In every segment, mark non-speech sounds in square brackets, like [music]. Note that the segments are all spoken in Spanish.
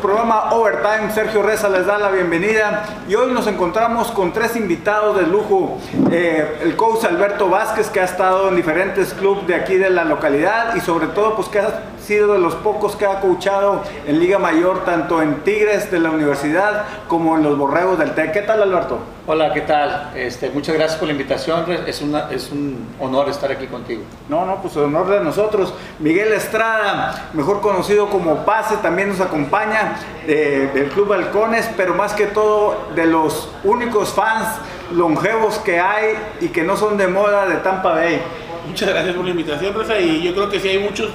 programa Overtime. Sergio Reza les da la bienvenida y hoy nos encontramos con tres invitados de lujo. Eh, el coach Alberto Vázquez que ha estado en diferentes clubes de aquí de la localidad y sobre todo pues que ha sido de los pocos que ha coachado en Liga Mayor tanto en Tigres de la universidad como en los Borregos del TEC. ¿Qué tal Alberto? Hola, ¿qué tal? Este, muchas gracias por la invitación. Es, una, es un honor estar aquí contigo. No, no, pues honor de nosotros. Miguel Estrada, mejor conocido como Pase, también nos acompaña del Club Balcones, pero más que todo de los únicos fans longevos que hay y que no son de moda de Tampa Bay. Muchas gracias por la invitación, Rosa, y yo creo que sí hay muchos,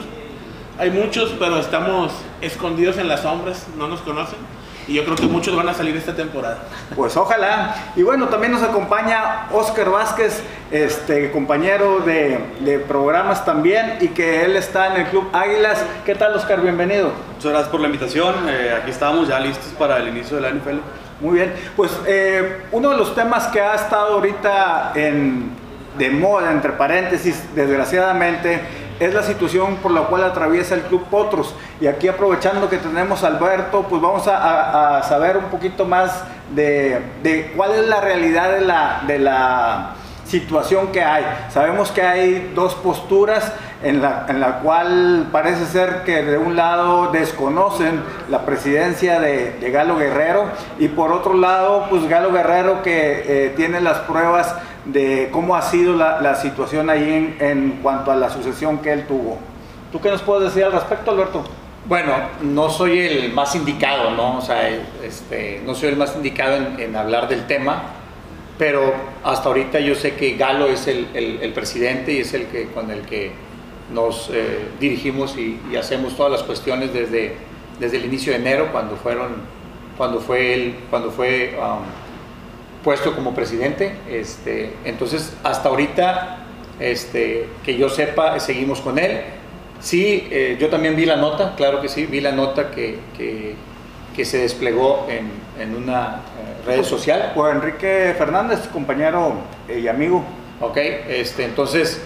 hay muchos, pero estamos escondidos en las sombras, no nos conocen y yo creo que muchos van a salir esta temporada. Pues ojalá. Y bueno, también nos acompaña Oscar Vázquez, este compañero de, programas también y que él está en el Club Águilas. ¿Qué tal Oscar? Bienvenido. Muchas gracias por la invitación. Eh, aquí estamos ya listos para el inicio de la NFL. Muy bien. Pues eh, uno de los temas que ha estado ahorita en, de moda, entre paréntesis, desgraciadamente, es la situación por la cual atraviesa el Club Potros. Y aquí aprovechando que tenemos a Alberto, pues vamos a, saber un poquito más de, cuál es la realidad de la, de la situación que hay. Sabemos que hay dos posturas en la, en la cual parece ser que de un lado desconocen la presidencia de, Galo Guerrero y por otro lado pues Galo Guerrero que eh, tiene las pruebas de cómo ha sido la, situación ahí en, cuanto a la sucesión que él tuvo. ¿Tú qué nos puedes decir al respecto, Alberto? Bueno, no soy el más indicado, ¿no? O sea, este, no soy el más indicado en, hablar del tema, pero hasta ahorita yo sé que Galo es el, presidente y es el que con el que nos eh, dirigimos y, hacemos todas las cuestiones desde, desde el inicio de enero, cuando fueron, cuando fue él, cuando fue um, puesto como presidente. Este, entonces, hasta ahorita, este, que yo sepa, seguimos con él. Sí, eh, yo también vi la nota, claro que sí, vi la nota que, que, se desplegó en, en una eh, red social. Por Enrique Fernández, compañero y amigo. Ok, este, entonces,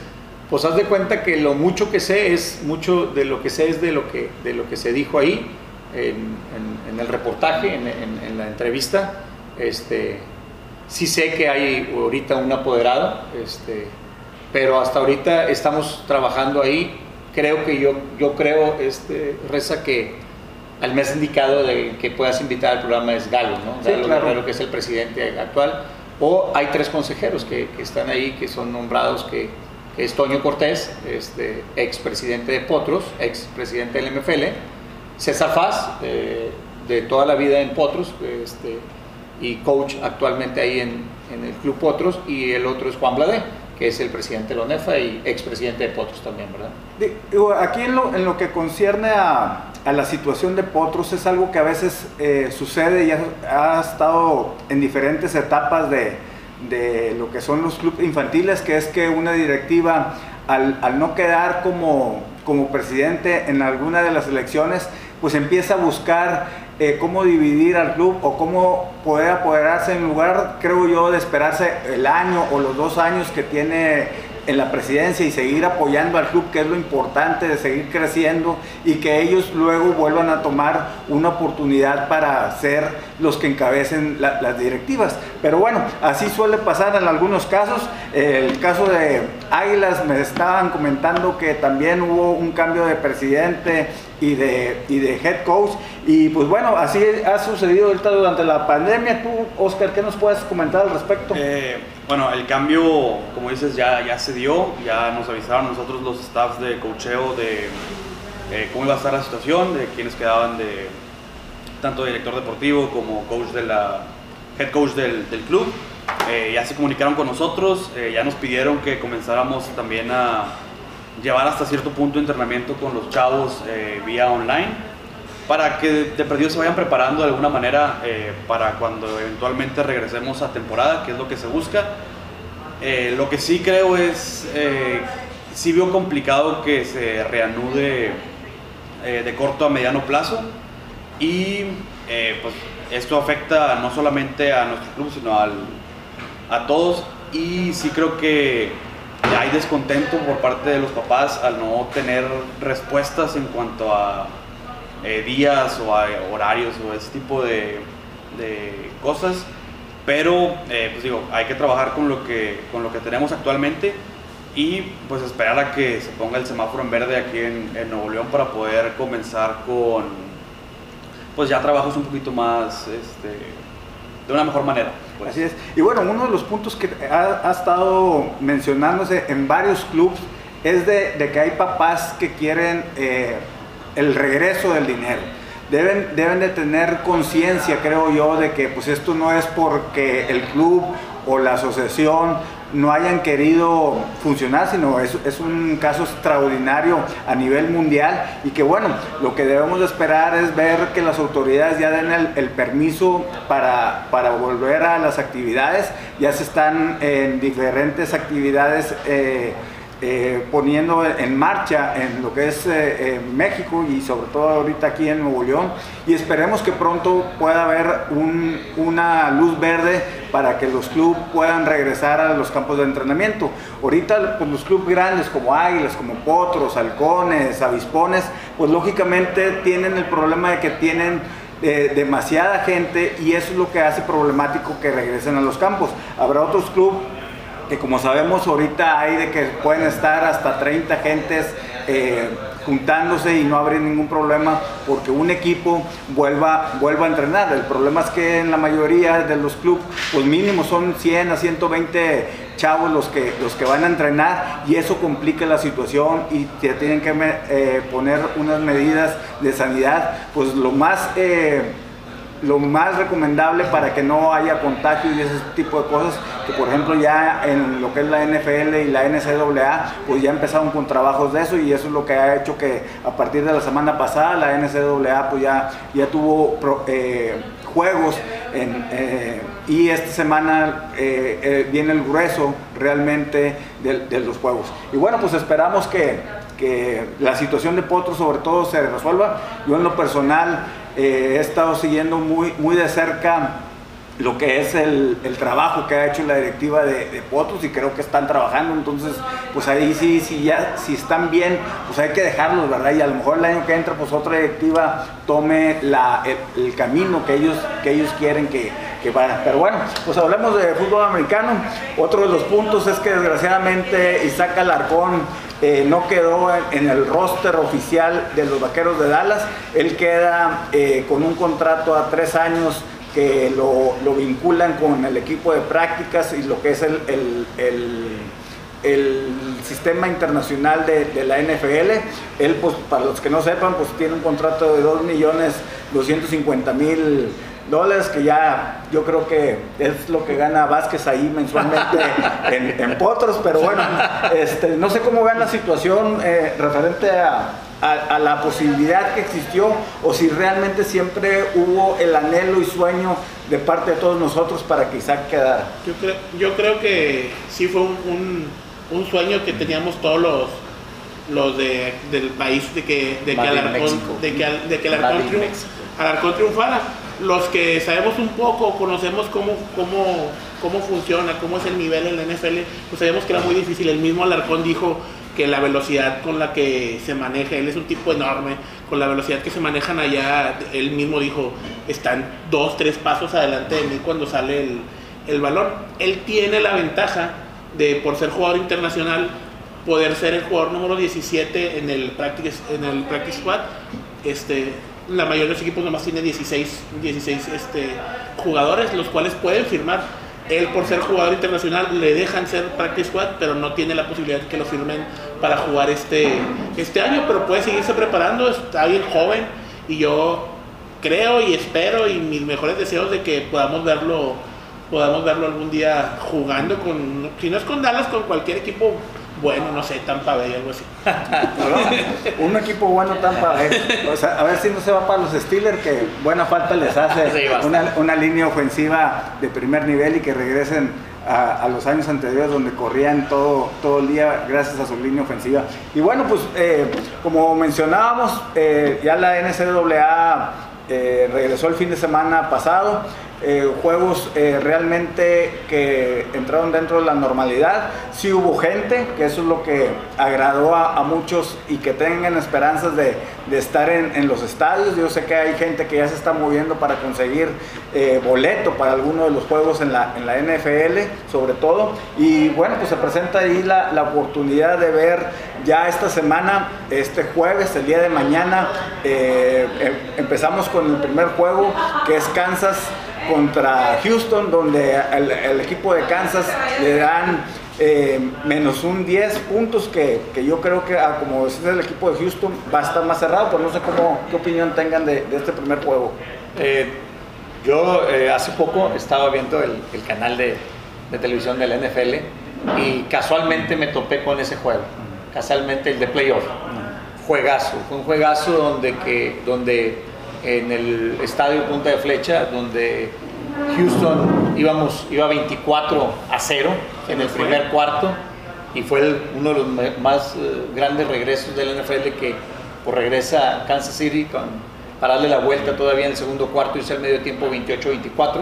pues haz de cuenta que lo mucho que sé es, mucho de lo que sé es de lo que, de lo que se dijo ahí en, en, el reportaje, en, en, la entrevista. Este, Sí sé que hay ahorita un apoderado, este, pero hasta ahorita estamos trabajando ahí. Creo que yo, yo creo, este, Reza, que al mes indicado de que puedas invitar al programa es Galo, ¿no? Galo Guerrero, que es el presidente actual. O hay tres consejeros que, que están ahí, que son nombrados, que, es Toño Cortés, este, ex presidente de Potros, ex presidente del MFL, César Faz, eh, de toda la vida en Potros, este, y coach actualmente ahí en, en el Club Potros, y el otro es Juan Bladé, que es el presidente de la ONEFA y expresidente de Potros también, ¿verdad? Aquí en lo, en lo que concierne a, a, la situación de Potros es algo que a veces eh, sucede y ha, estado en diferentes etapas de, de, lo que son los clubes infantiles, que es que una directiva al, al no quedar como, como presidente en alguna de las elecciones, pues empieza a buscar eh, cómo dividir al club o cómo poder apoderarse en lugar, creo yo, de esperarse el año o los dos años que tiene en la presidencia y seguir apoyando al club, que es lo importante de seguir creciendo y que ellos luego vuelvan a tomar una oportunidad para ser los que encabecen las directivas. Pero bueno, así suele pasar en algunos casos. El caso de Águilas me estaban comentando que también hubo un cambio de presidente y de, y de head coach. Y pues bueno, así ha sucedido ahorita durante la pandemia. Tú, Oscar, ¿qué nos puedes comentar al respecto? Eh, bueno, el cambio, como dices, ya, ya se dio. Ya nos avisaron nosotros los staffs de cocheo de eh, cómo iba a estar la situación, de quienes quedaban de tanto director deportivo como coach de la, head coach del, del club. Eh, ya se comunicaron con nosotros, ya nos pidieron que comenzáramos también a llevar hasta cierto punto entrenamiento con los chavos eh, vía online para que de perdido se vayan preparando de alguna manera eh, para cuando eventualmente regresemos a temporada, que es lo que se busca. Eh, lo que sí creo es, sí veo complicado que se reanude de corto a mediano plazo y pues esto afecta no solamente a nuestro club, sino al, a todos y sí creo que hay descontento por parte de los papás al no tener respuestas en cuanto a eh, días o horarios o ese tipo de, de cosas. Pero, eh, pues digo, hay que trabajar con lo que, con lo que tenemos actualmente y pues esperar a que se ponga el semáforo en verde aquí en, en Nuevo León para poder comenzar con, pues ya trabajos un poquito más, este, de una mejor manera. Pues. Así es. Y bueno, uno de los puntos que ha, ha estado mencionándose en varios clubes es de, de, que hay papás que quieren eh, el regreso del dinero. Deben, deben de tener conciencia, creo yo, de que pues esto no es porque el club o la asociación no hayan querido funcionar, sino es, es, un caso extraordinario a nivel mundial y que bueno, lo que debemos de esperar es ver que las autoridades ya den el, el permiso para, para, volver a las actividades, ya se están en diferentes actividades. Eh, eh, poniendo en marcha en lo que es eh, eh, México y sobre todo ahorita aquí en Nuevo León y esperemos que pronto pueda haber un, una luz verde para que los clubes puedan regresar a los campos de entrenamiento. Ahorita pues, los clubes grandes como Águilas, como Potros, Halcones, Avispones, pues lógicamente tienen el problema de que tienen eh, demasiada gente y eso es lo que hace problemático que regresen a los campos. Habrá otros clubes que como sabemos ahorita hay de que pueden estar hasta 30 gentes eh, juntándose y no habría ningún problema porque un equipo vuelva, vuelva a entrenar. El problema es que en la mayoría de los clubes, pues mínimo son 100 a 120 chavos los que, los que van a entrenar y eso complica la situación y te tienen que eh, poner unas medidas de sanidad, pues lo más... Eh, lo más recomendable para que no haya contagio y ese tipo de cosas, que por ejemplo ya en lo que es la NFL y la NCAA, pues ya empezaron con trabajos de eso y eso es lo que ha hecho que a partir de la semana pasada la NCAA pues ya, ya tuvo eh, juegos eh, y esta semana eh, viene el grueso realmente de, de, los juegos. Y bueno, pues esperamos que, que la situación de Potro sobre todo se resuelva. Yo en lo personal eh, he estado siguiendo muy, muy de cerca lo que es el, el, trabajo que ha hecho la directiva de, de, y creo que están trabajando, entonces pues ahí sí, sí ya, si están bien, pues hay que dejarlos, ¿verdad? Y a lo mejor el año que entra pues otra directiva tome la, el, el camino que ellos, que ellos quieren que, que vayan. Pero bueno, pues hablemos de fútbol americano. Otro de los puntos es que desgraciadamente Isaac Alarcón eh, no quedó en, el roster oficial de los Vaqueros de Dallas. Él queda eh, con un contrato a tres años que lo, vinculan con el equipo de prácticas y lo que es el, el, el, sistema internacional de, la NFL. Él, pues, para los que no sepan, pues tiene un contrato de 2 millones 250 mil dólares, que ya yo creo que es lo que gana Vázquez ahí mensualmente [laughs] en, en, Potros, pero bueno, este, no sé cómo vean la situación eh, referente a, a, a, la posibilidad que existió o si realmente siempre hubo el anhelo y sueño de parte de todos nosotros para que Isaac quedara. Yo creo, yo creo que sí fue un, un, un sueño que teníamos todos los los de, del país de que, de que Alarcón, de que, de que Alarcón, triunf, Alarcón triunfara los que sabemos un poco, conocemos cómo, cómo, cómo funciona, cómo es el nivel en la NFL, pues sabemos que era muy difícil. El mismo Alarcón dijo que la velocidad con la que se maneja, él es un tipo enorme, con la velocidad que se manejan allá, él mismo dijo, están dos, tres pasos adelante de mí cuando sale el, el balón. Él tiene la ventaja de, por ser jugador internacional, poder ser el jugador número 17 en el practice, en el practice squad. Este, la mayoría de los equipos nomás tiene 16, 16 este, jugadores, los cuales pueden firmar. Él, por ser jugador internacional, le dejan ser practice squad, pero no tiene la posibilidad que lo firmen para jugar este, este año, pero puede seguirse preparando, está bien joven y yo creo y espero y mis mejores deseos de que podamos verlo podamos verlo algún día jugando con, si no es con Dallas, con cualquier equipo bueno, no sé, Tampa Bay, algo así. [laughs] ¿No? Un equipo bueno Tampa Bay. O sea, a ver si no se va para los Steelers, que buena falta les hace sí, una, una, línea ofensiva de primer nivel y que regresen a, a, los años anteriores donde corrían todo, todo el día gracias a su línea ofensiva. Y bueno, pues eh, como mencionábamos, eh, ya la NCAA eh, regresó el fin de semana pasado eh, juegos eh, realmente que entraron dentro de la normalidad. Sí hubo gente, que eso es lo que agradó a, muchos y que tengan esperanzas de, estar en, los estadios. Yo sé que hay gente que ya se está moviendo para conseguir eh, boleto para alguno de los juegos en la, NFL, sobre todo. Y bueno, pues se presenta ahí la, la oportunidad de ver ya esta semana, este jueves, el día de mañana, em, empezamos con el primer juego que es Kansas contra Houston, donde el, equipo de Kansas le dan eh, menos un 10 puntos, que, yo creo que, ah, como es el equipo de Houston, va a estar más cerrado, pero no sé cómo, qué opinión tengan de, este primer juego. Eh, yo eh, hace poco estaba viendo el, canal de, televisión del NFL y casualmente me topé con ese juego, casualmente el de playoff. Juegazo, fue un juegazo donde, que, donde en el estadio Punta de Flecha, donde Houston íbamos, iba 24 a 0 en el primer cuarto y fue uno de los más eh, grandes regresos del NFL que pues, regresa a Kansas City con, para darle la vuelta todavía en el segundo cuarto y el medio tiempo 28-24.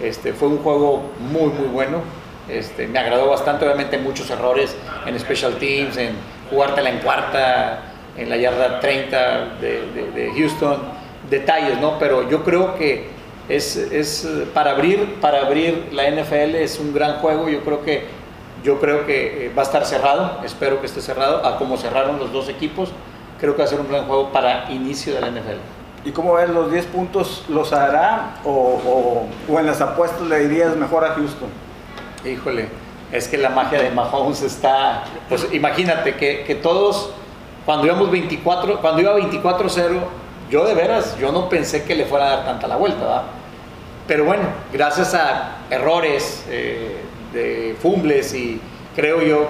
Este, fue un juego muy muy bueno. Este, me agradó bastante, obviamente muchos errores en special teams, en jugártela en cuarta, en la yarda 30 de, de Houston detalles, ¿no? Pero yo creo que es, es, para, abrir, para abrir la NFL es un gran juego. Yo creo que, yo creo que eh, va a estar cerrado, espero que esté cerrado, a como cerraron los dos equipos. Creo que va a ser un gran juego para inicio de la NFL. ¿Y cómo ves los 10 puntos? ¿Los hará o, o, en las apuestas le dirías mejor a Houston? Híjole, es que la magia de Mahomes está. Pues imagínate que, que todos, cuando íbamos 24, cuando iba 24-0 yo de veras, yo no pensé que le fuera a dar tanta la vuelta, ¿verdad? Pero bueno, gracias a errores eh, de fumbles y creo yo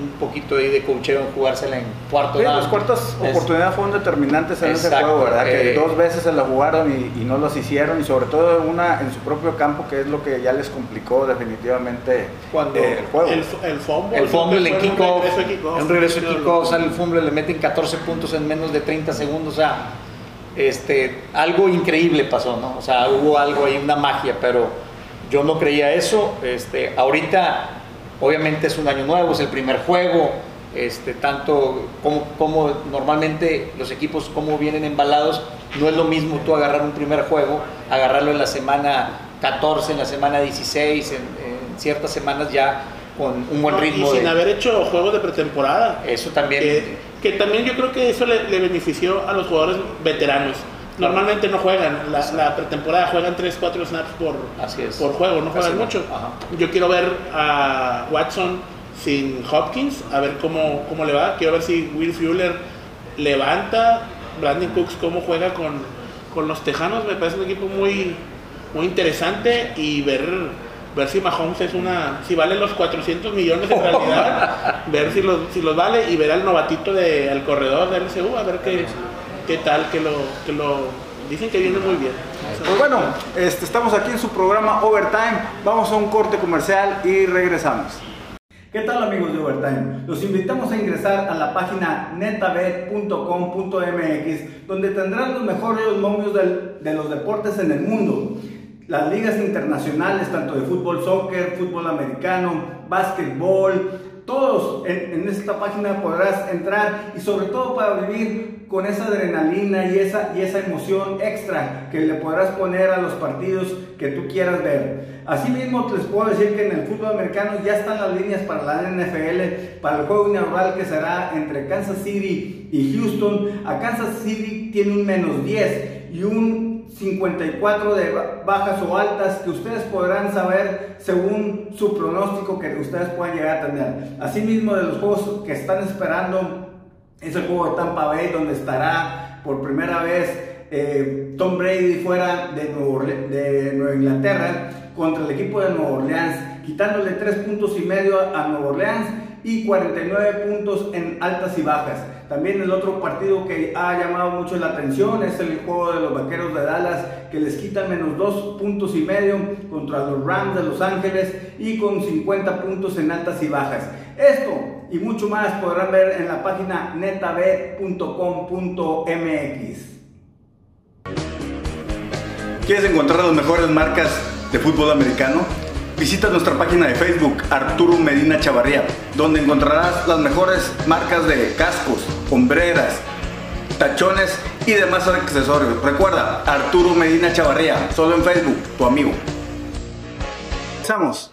un poquito ahí de cocheo en jugársela en cuarto. Sí, las cuartas oportunidades fueron determinantes en ese juego, ¿verdad? que eh, dos veces se la jugaron y, no los hicieron, y sobre todo una en su propio campo, que es lo que ya les complicó definitivamente Cuando eh, el juego. El, el fumble. El fumble en kickoff, un regreso de kickoff, sale el fumble, le meten 14 puntos en menos de 30 segundos, o sea este, algo increíble pasó, ¿no? O sea, hubo algo ahí, una magia, pero yo no creía eso. Este, ahorita, obviamente es un año nuevo, es el primer juego, este, tanto como, como normalmente los equipos como vienen embalados, no es lo mismo tú agarrar un primer juego, agarrarlo en la semana 14, en la semana 16, en, ciertas semanas ya con un buen ritmo. Y sin haber hecho juegos de pretemporada. Eso también que también yo creo que eso le, benefició a los jugadores veteranos. Normalmente no juegan, la, pretemporada juegan 3, 4 snaps por, por juego, no juegan mucho. Yo quiero ver a Watson sin Hopkins, a ver cómo, cómo le va. Quiero ver si Will Fuller levanta, Brandon Cooks cómo juega con, con los Tejanos. Me parece un equipo muy, muy interesante y ver ver si Mahomes es una, si vale los 400 millones en realidad, [laughs] ver si los, si los vale y ver al novatito de, al corredor de LCU, a ver qué, qué tal, que lo, que lo, dicen que viene muy bien. Pues bueno, este, estamos aquí en su programa Overtime, vamos a un corte comercial y regresamos. ¿Qué tal amigos de Overtime? Los invitamos a ingresar a la página netabet.com.mx donde tendrán los mejores momios de los deportes en el mundo las ligas internacionales, tanto de fútbol, soccer, fútbol americano, básquetbol, todos en, esta página podrás entrar y sobre todo para vivir con esa adrenalina y esa, y esa emoción extra que le podrás poner a los partidos que tú quieras ver. Asimismo, les puedo decir que en el fútbol americano ya están las líneas para la NFL, para el juego inaugural que será entre Kansas City y Houston. A Kansas City tiene un menos 10 y un 54 de bajas o altas que ustedes podrán saber según su pronóstico que ustedes puedan llegar a tener. Asimismo, de los juegos que están esperando, es el juego de Tampa Bay, donde estará por primera vez eh, Tom Brady fuera de, Nueva Inglaterra contra el equipo de Nueva Orleans, quitándole 3 puntos y medio a Nueva Orleans y 49 puntos en altas y bajas. También el otro partido que ha llamado mucho la atención es el juego de los Vaqueros de Dallas, que les quita menos dos puntos y medio contra los Rams de Los Ángeles y con 50 puntos en altas y bajas. Esto y mucho más podrán ver en la página netabet.com.mx. ¿Quieres encontrar las mejores marcas de fútbol americano? Visita nuestra página de Facebook Arturo Medina Chavarría, donde encontrarás las mejores marcas de cascos, hombreras, tachones y demás accesorios. Recuerda, Arturo Medina Chavarría, solo en Facebook, tu amigo. Empezamos.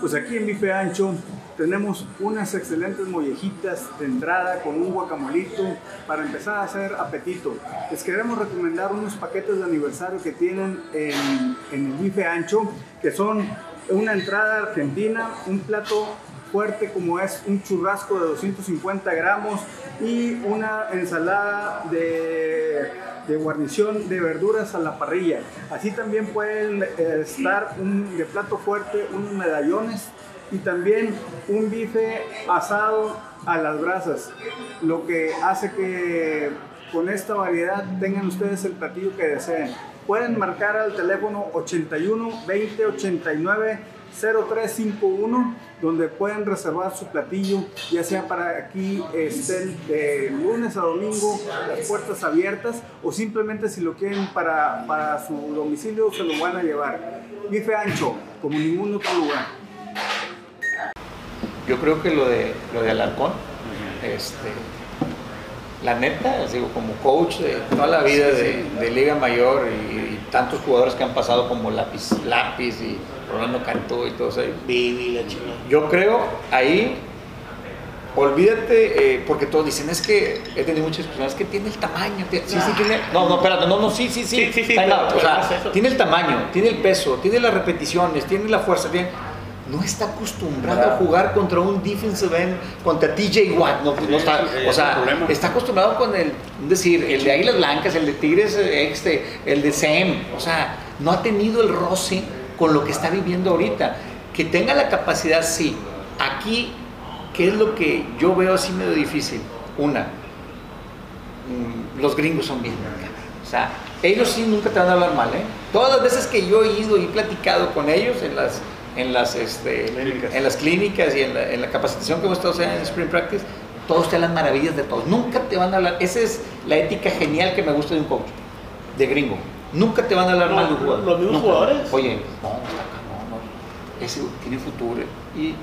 Pues aquí en Bife Ancho tenemos unas excelentes mollejitas de entrada con un guacamolito para empezar a hacer apetito. Les queremos recomendar unos paquetes de aniversario que tienen en, en el bife ancho, que son una entrada argentina, un plato fuerte como es un churrasco de 250 gramos y una ensalada de, de guarnición de verduras a la parrilla. Así también pueden eh, estar un, de plato fuerte unos medallones y también un bife asado a las brasas, lo que hace que con esta variedad tengan ustedes el platillo que deseen. Pueden marcar al teléfono 81 20 89 0351 donde pueden reservar su platillo, ya sea para aquí estén de lunes a domingo, las puertas abiertas, o simplemente si lo quieren para, para su domicilio se lo van a llevar. Bife ancho, como ningún otro lugar. Yo creo que lo de, lo de Alarcón, este, la neta, digo, como coach de toda la vida de, de Liga Mayor y, y, tantos jugadores que han pasado como Lápiz, Lápiz y Rolando Cantó y todo eso. Vivi, la chica. Yo creo ahí, olvídate, eh, porque todos dicen, es que he tenido muchas personas, que tiene el tamaño. Tiene, sí, sí, tiene, no, no, espérate, no, no, sí, sí, sí. Sí, sí, sí, pero- o sea, tiene el tamaño, tiene el peso, tiene las repeticiones, tiene la fuerza, tiene no está acostumbrado a jugar contra un defensive end, contra TJ Watt, no, no está, o sea, está acostumbrado con el, decir, el de Águilas Blancas, el de Tigres eh, este, el de SEM, o sea, no ha tenido el roce con lo que está viviendo ahorita. Que tenga la capacidad, sí. Aquí, ¿qué es lo que yo veo así medio difícil? Una, mm, los gringos son bien, o sea, ellos sí nunca te van a hablar mal, ¿eh? Todas las veces que yo he ido y he platicado con ellos en las, en las, este, Clínicas. en las clínicas y en la, en la capacitación que hemos estado haciendo en Spring Practice, todos te hablan maravillas de todos. Nunca te van a hablar, esa es la ética genial que me gusta de un coach, de gringo. Nunca te van a hablar No, mal de un jugador. los mismos Nunca. jugadores. Oye, no, no, no. Ese tiene futuro. Y, y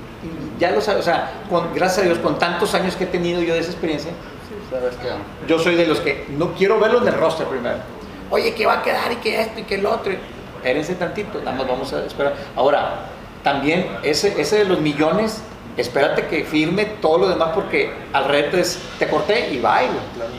ya lo sabes, o sea, con, gracias a Dios, con tantos años que he tenido yo de esa experiencia, Sabes que yo soy de los que no quiero verlo en el roster primero. Oye, ¿qué va a quedar y qué esto y qué el otro? Espérense tantito, nada más vamos a esperar. Ahora, también ese, ese de los millones, espérate que firme todo lo demás porque al reto es, te corté y güey.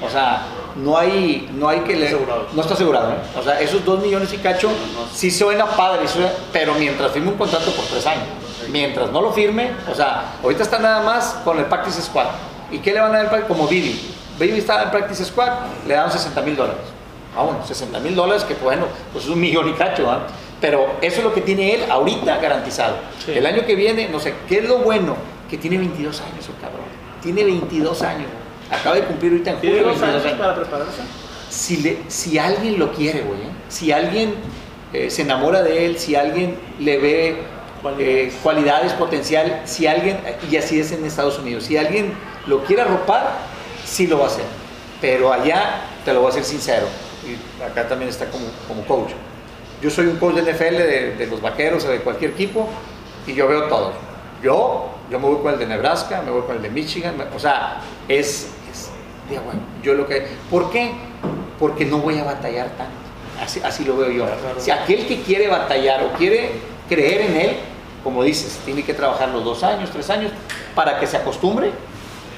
O sea, no hay, no hay que le-. No está asegurado, ¿eh? O sea, esos dos millones y cacho, sí suena padre, pero mientras firme un contrato por tres años. Mientras no lo firme, o sea, ahorita está nada más con el Practice Squad. ¿Y qué le van a dar como Vivi? Vivi estaba en Practice Squad, le dan 60 mil dólares. Ah, bueno, 60 mil dólares, que bueno, pues es un millón y cacho, ¿ah? Pero eso es lo que tiene él ahorita garantizado. Sí. El año que viene, no sé, ¿qué es lo bueno? Que tiene 22 años el cabrón. Tiene 22 años. Acaba de cumplir ahorita en ¿Tiene julio dos 22 años años para prepararse? si, le- si alguien lo quiere, güey, ¿eh? si alguien eh, se enamora de él, si alguien le ve Cualidades. eh, cualidades, potencial, si alguien, y así es en Estados Unidos, si alguien lo quiere arropar, sí lo va a hacer. Pero allá, te lo voy a ser sincero, y acá también está como, como coach. Yo soy un coach de NFL, de, de los vaqueros o de cualquier equipo, y yo veo todo. Yo, yo me voy con el de Nebraska, me voy con el de Michigan, me- o sea, es, es de huevo. Yo lo que, ¿Por qué? Porque no voy a batallar tanto. Así, así lo veo yo. Si aquel que quiere batallar o quiere creer en él, como dices, tiene que trabajar los dos años, tres años, para que se acostumbre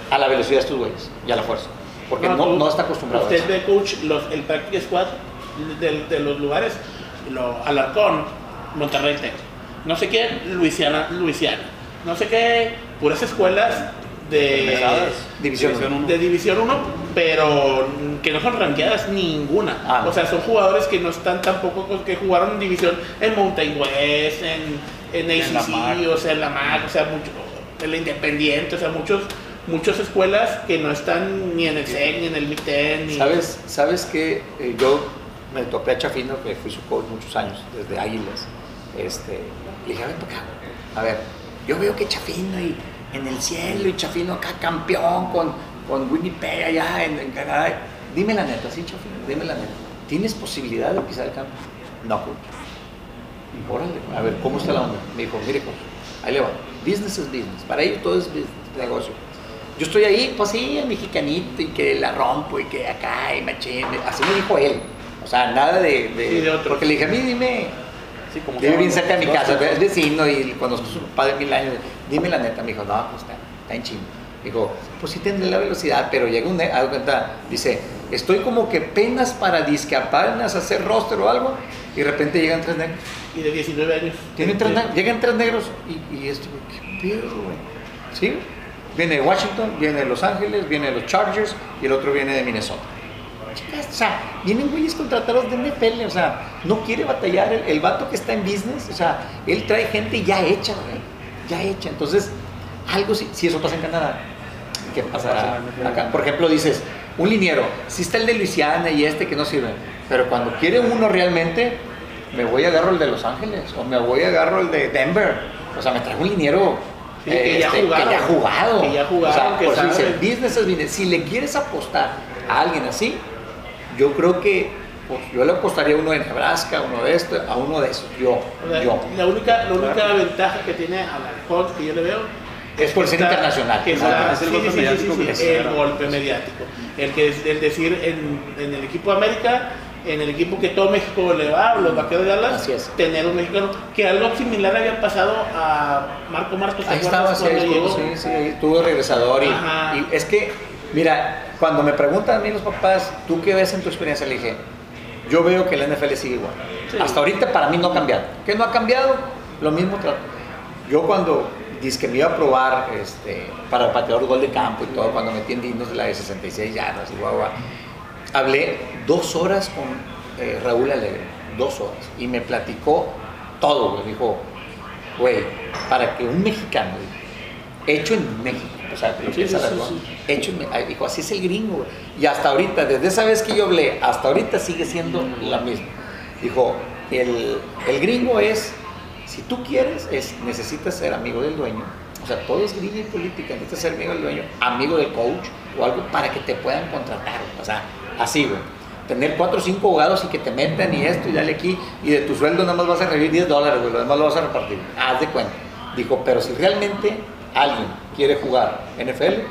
a la velocidad de estos güeyes y a la fuerza. Porque no, no está acostumbrado a Usted eso. ve, coach, los, el practice squad de, de los lugares, lo, Alarcón, Monterrey Tech, no sé qué, Luisiana, Luisiana, no sé qué, puras escuelas de, Pesadas. División uno. de División 1, pero que no son rankeadas ninguna. Ah, no. O sea, son jugadores que no están tampoco, que jugaron en División en Mountain West, en, en En la ACC, MAC. o sea, en la MAC, o sea, mucho, en la Independiente, o sea, muchos, muchas escuelas que no están ni en el SEC, ni en el Big Ten, ni... ¿Sabes, sabes que eh, yo me topé a Chafino, que fui su coach muchos años, desde Águilas. Este, le dije, a ver, acá. A ver, yo veo que Chafino y en el cielo y Chafino acá campeón con, con Winnipeg allá en, Canadá. Dime la neta, sí, Chafino, dime la neta. ¿Tienes posibilidad de pisar el campo? No, coach. Órale, a ver, ¿cómo está la onda? Me dijo, mire, coach, ahí le va. Business es business. Para ellos todo es negocio. Yo estoy ahí, pues sí, el mexicanito y que la rompo y que acá y machín. Así me dijo él. O sea, nada de. de, porque le dije, a mí dime. Sí, como Vive bien cerca de mi casa, es vecino y conozco a su padre mil años. Dime la neta. Me dijo, no, pues está, está en chino. Dijo, pues sí tendré la velocidad, pero llega un. A cuenta, dice, estoy como que penas para discaparnas, hacer roster o algo, y de repente llegan tres negros. Y de 19 años. Tienen tres, llegan tres negros y, y esto, qué pedo, güey. ¿Sí? Viene de Washington, viene de Los Ángeles, viene de los Chargers y el otro viene de Minnesota. O sea, vienen güeyes contratados de NFL, o sea, no quiere batallar el, vato que está en business, o sea, él trae gente ya hecha, güey, ya hecha. Entonces, algo si, si eso pasa en Canadá, ¿qué pasa acá? Por ejemplo, dices, un liniero, si está el de Luisiana y este que no sirve, pero cuando quiere uno realmente, me voy a agarro el de Los Ángeles o me voy a agarro el de Denver, o sea, me traigo un liniero que, ya este, que, ya ha jugado. Que ya ha jugado. O sea, dice, business is business. Si le quieres apostar a alguien así, yo creo que pues, yo le apostaría a uno de Nebraska, uno de esto, a uno de esos. Yo, yo. La única, la única ventaja que tiene al alcohol que yo le veo es por ser internacional. Que es, el, golpe mediático el golpe mediático. El, que, el decir en, en el equipo de América en el equipo que todo México le va, los vaqueros de Dallas, tener un mexicano, que algo similar había pasado a Marco Marcos. Ahí estaba, sí, sí, sí, tuvo regresador y, es que, mira, cuando me preguntan a mí los papás, ¿tú qué ves en tu experiencia? Le dije, yo veo que la NFL sigue igual. Hasta ahorita para mí no ha cambiado. ¿Qué no ha cambiado? Lo mismo que yo cuando dije que me iba a probar este, para el pateador gol de campo y todo, cuando metí en dignos de la de 66 yardas y guau, guau hablé dos horas con eh, Raúl Alegre, dos horas, y me platicó todo, me dijo, güey, para que un mexicano, hecho en México, o sea, hecho en dijo, así es el gringo, y hasta ahorita, desde esa vez que yo hablé, hasta ahorita sigue siendo la misma. Dijo, el, el gringo es, si tú quieres, es, necesitas ser amigo del dueño, o sea, todo es gringo y política, necesitas ser amigo del dueño, amigo del coach o algo para que te puedan contratar, o sea, Así, güey. Tener cuatro o cinco abogados y que te metan y esto y dale aquí y de tu sueldo nada más vas a recibir 10 dólares, güey, lo demás lo vas a repartir. Haz de cuenta. Dijo, pero si realmente alguien quiere jugar NFL,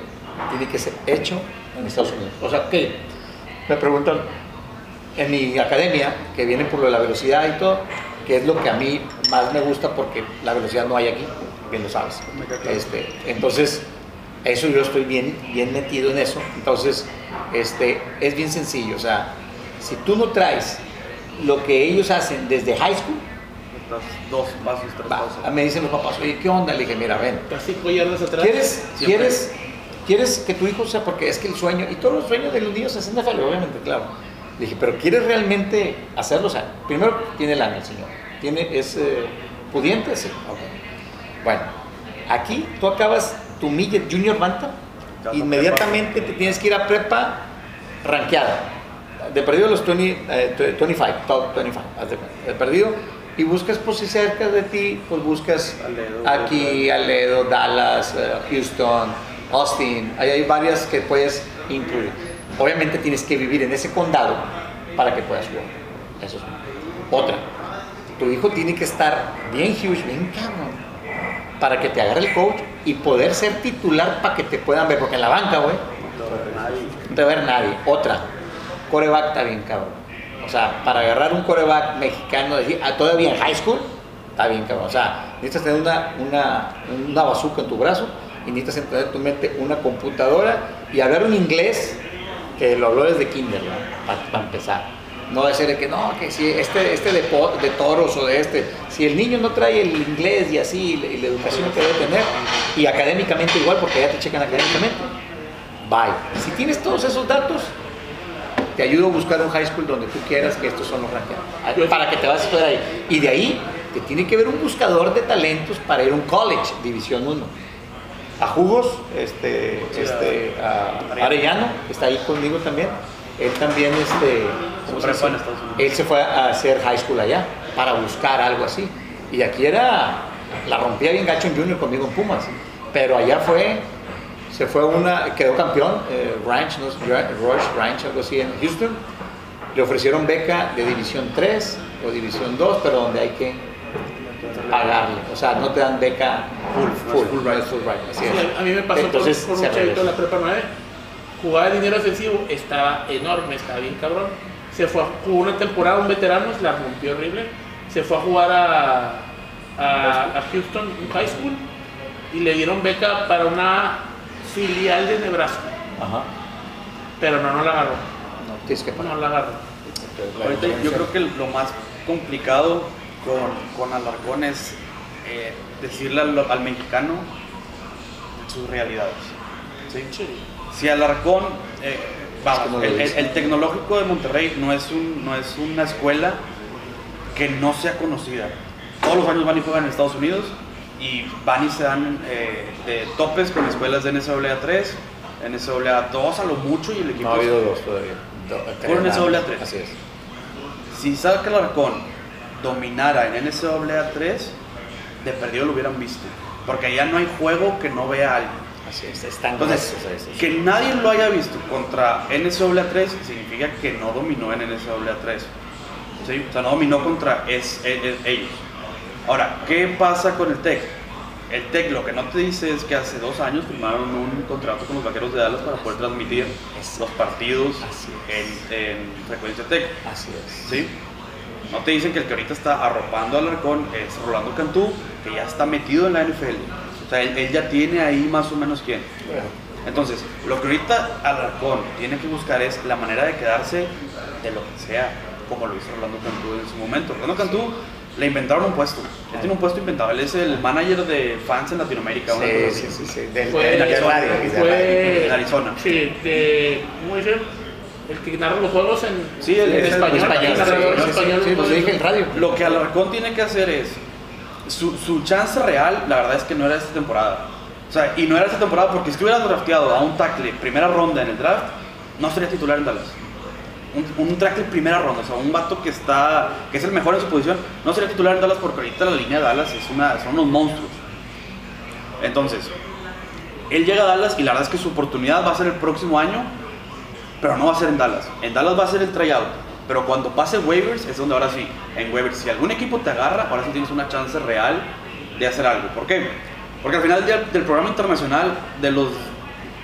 tiene que ser hecho en Estados Unidos. O sea, ¿qué? Me preguntan, en mi academia, que viene por lo de la velocidad y todo, que es lo que a mí más me gusta porque la velocidad no hay aquí, bien lo sabes. Este, entonces, eso yo estoy bien, bien metido en eso. Entonces, este, es bien sencillo. O sea, si tú no traes lo que ellos hacen desde high school, dos pasos, tres pasos. Me dicen los papás, oye, ¿qué onda? Le dije, mira, ven. atrás. ¿Quieres, ¿quieres, ¿Quieres que tu hijo sea? Porque es que el sueño, y todos los sueños de los niños se hacen de obviamente, claro. Le dije, pero ¿quieres realmente hacerlo? O sea, primero tiene el año el señor. Tiene, es eh, pudiente, sí. Bueno, aquí tú acabas tu Millet Junior Bantam, inmediatamente te tienes que ir a prepa ranqueada. De perdido los 20, 25, eh, top 25, de perdido. Y buscas, pues si cerca de ti, pues buscas aquí, Aledo, Dallas, eh, Houston, Austin. Ahí hay varias que puedes incluir. Obviamente tienes que vivir en ese condado para que puedas jugar. Eso es otra. Tu hijo tiene que estar bien huge, bien cabrón para que te agarre el coach y poder ser titular para que te puedan ver, porque en la banca, güey, no te ver nadie. Otra, coreback está bien, cabrón. O sea, para agarrar un coreback mexicano, ah, todavía en high school, está bien, cabrón. O sea, necesitas tener una, una, una bazooka en tu brazo y necesitas tener en tu mente una computadora y hablar un inglés que lo habló desde kinder, para empezar. No ser de que no, que si este, este de, de, toros o de este, si el niño no trae el inglés y así, y la, educación que debe tener, y académicamente igual, porque ya te checan académicamente, bye. Si tienes todos esos datos, te ayudo a buscar un high school donde tú quieras que estos son los rankeados, para que te vas a estudiar ahí. Y de ahí te tiene que ver un buscador de talentos para ir a un college, División 1. A Jugos, este, este, a Arellano, que está ahí conmigo también él también este, él se fue a hacer high school allá para buscar algo así. Y aquí era la rompía bien gacho en Junior conmigo en Pumas, pero allá fue, se fue una, quedó campeón, eh, Ranch, no, Rush Ranch, algo así en Houston, le ofrecieron beca de División 3 o División 2, pero donde hay que pagarle, o sea, no te dan beca full, full, full, a mí me pasó Entonces, por, un chavito de la prepa 9, jugaba de dinero ofensivo, estaba enorme, estaba bien cabrón, se fue a una temporada, un veterano, la rompió horrible, se fue a jugar a, a, Houston High School y le dieron beca para una filial de Nebraska. Pero no, no la agarró. No, tienes que No la agarró. Ahorita yo creo que lo más complicado con, con Alarcón es eh, decirle al, mexicano sus realidades. Si Alarcón eh, el, tecnológico de Monterrey no es, un, no es una escuela que no sea conocida. Todos los años van y juegan en Estados Unidos y van y se dan eh, de topes con escuelas de NCAA 3, NCAA 2 a lo mucho y el equipo... No ha habido dos todavía. Por NCAA 3. Así es. Si Saca Larcón dominara en NCAA 3, de perdido lo hubieran visto. Porque allá no hay juego que no vea alguien. Así es, están Entonces, que nadie lo haya visto contra NCAA 3 significa que no dominó en NCAA 3. ¿sí? O sea, no dominó contra es, ellos. Ahora, ¿qué pasa con el TEC? El TEC lo que no te dice es que hace dos años firmaron un contrato con los vaqueros de Dallas para poder transmitir los partidos en, frecuencia TEC. Así es. ¿Sí? No te dicen que el que ahorita está arropando al Arcón es Rolando Cantú, que ya está metido en la NFL. O sea, él, ya tiene ahí más o menos quién. Entonces, lo que ahorita Alarcón tiene que buscar es la manera de quedarse de lo que sea, como lo hizo Rolando Cantú en su momento. Rolando Cantú le inventaron un puesto. Él tiene un puesto inventado. Él es el manager de fans en Latinoamérica. Sí, sí, sí, sí. fue, en Arizona. Sí, de, ¿cómo dice? El que narra los juegos en, sí, el, español. español, sí, pues dije en radio. Lo que Alarcón tiene que hacer es su, su, chance real, la verdad es que no era esta temporada. O sea, y no era esta temporada porque si hubieras drafteado a un tackle primera ronda en el draft, no sería titular en Dallas. Un, un tackle primera ronda, o sea, un vato que está que es el mejor en su posición, no sería titular en Dallas porque ahorita la línea de Dallas es una, son unos monstruos. Entonces, él llega a Dallas y la verdad es que su oportunidad va a ser el próximo año, pero no va a ser en Dallas. En Dallas va a ser el tryout pero cuando pase waivers es donde ahora sí, en waivers, si algún equipo te agarra, ahora sí tienes una chance real de hacer algo. ¿Por qué? Porque al final del, programa internacional, de los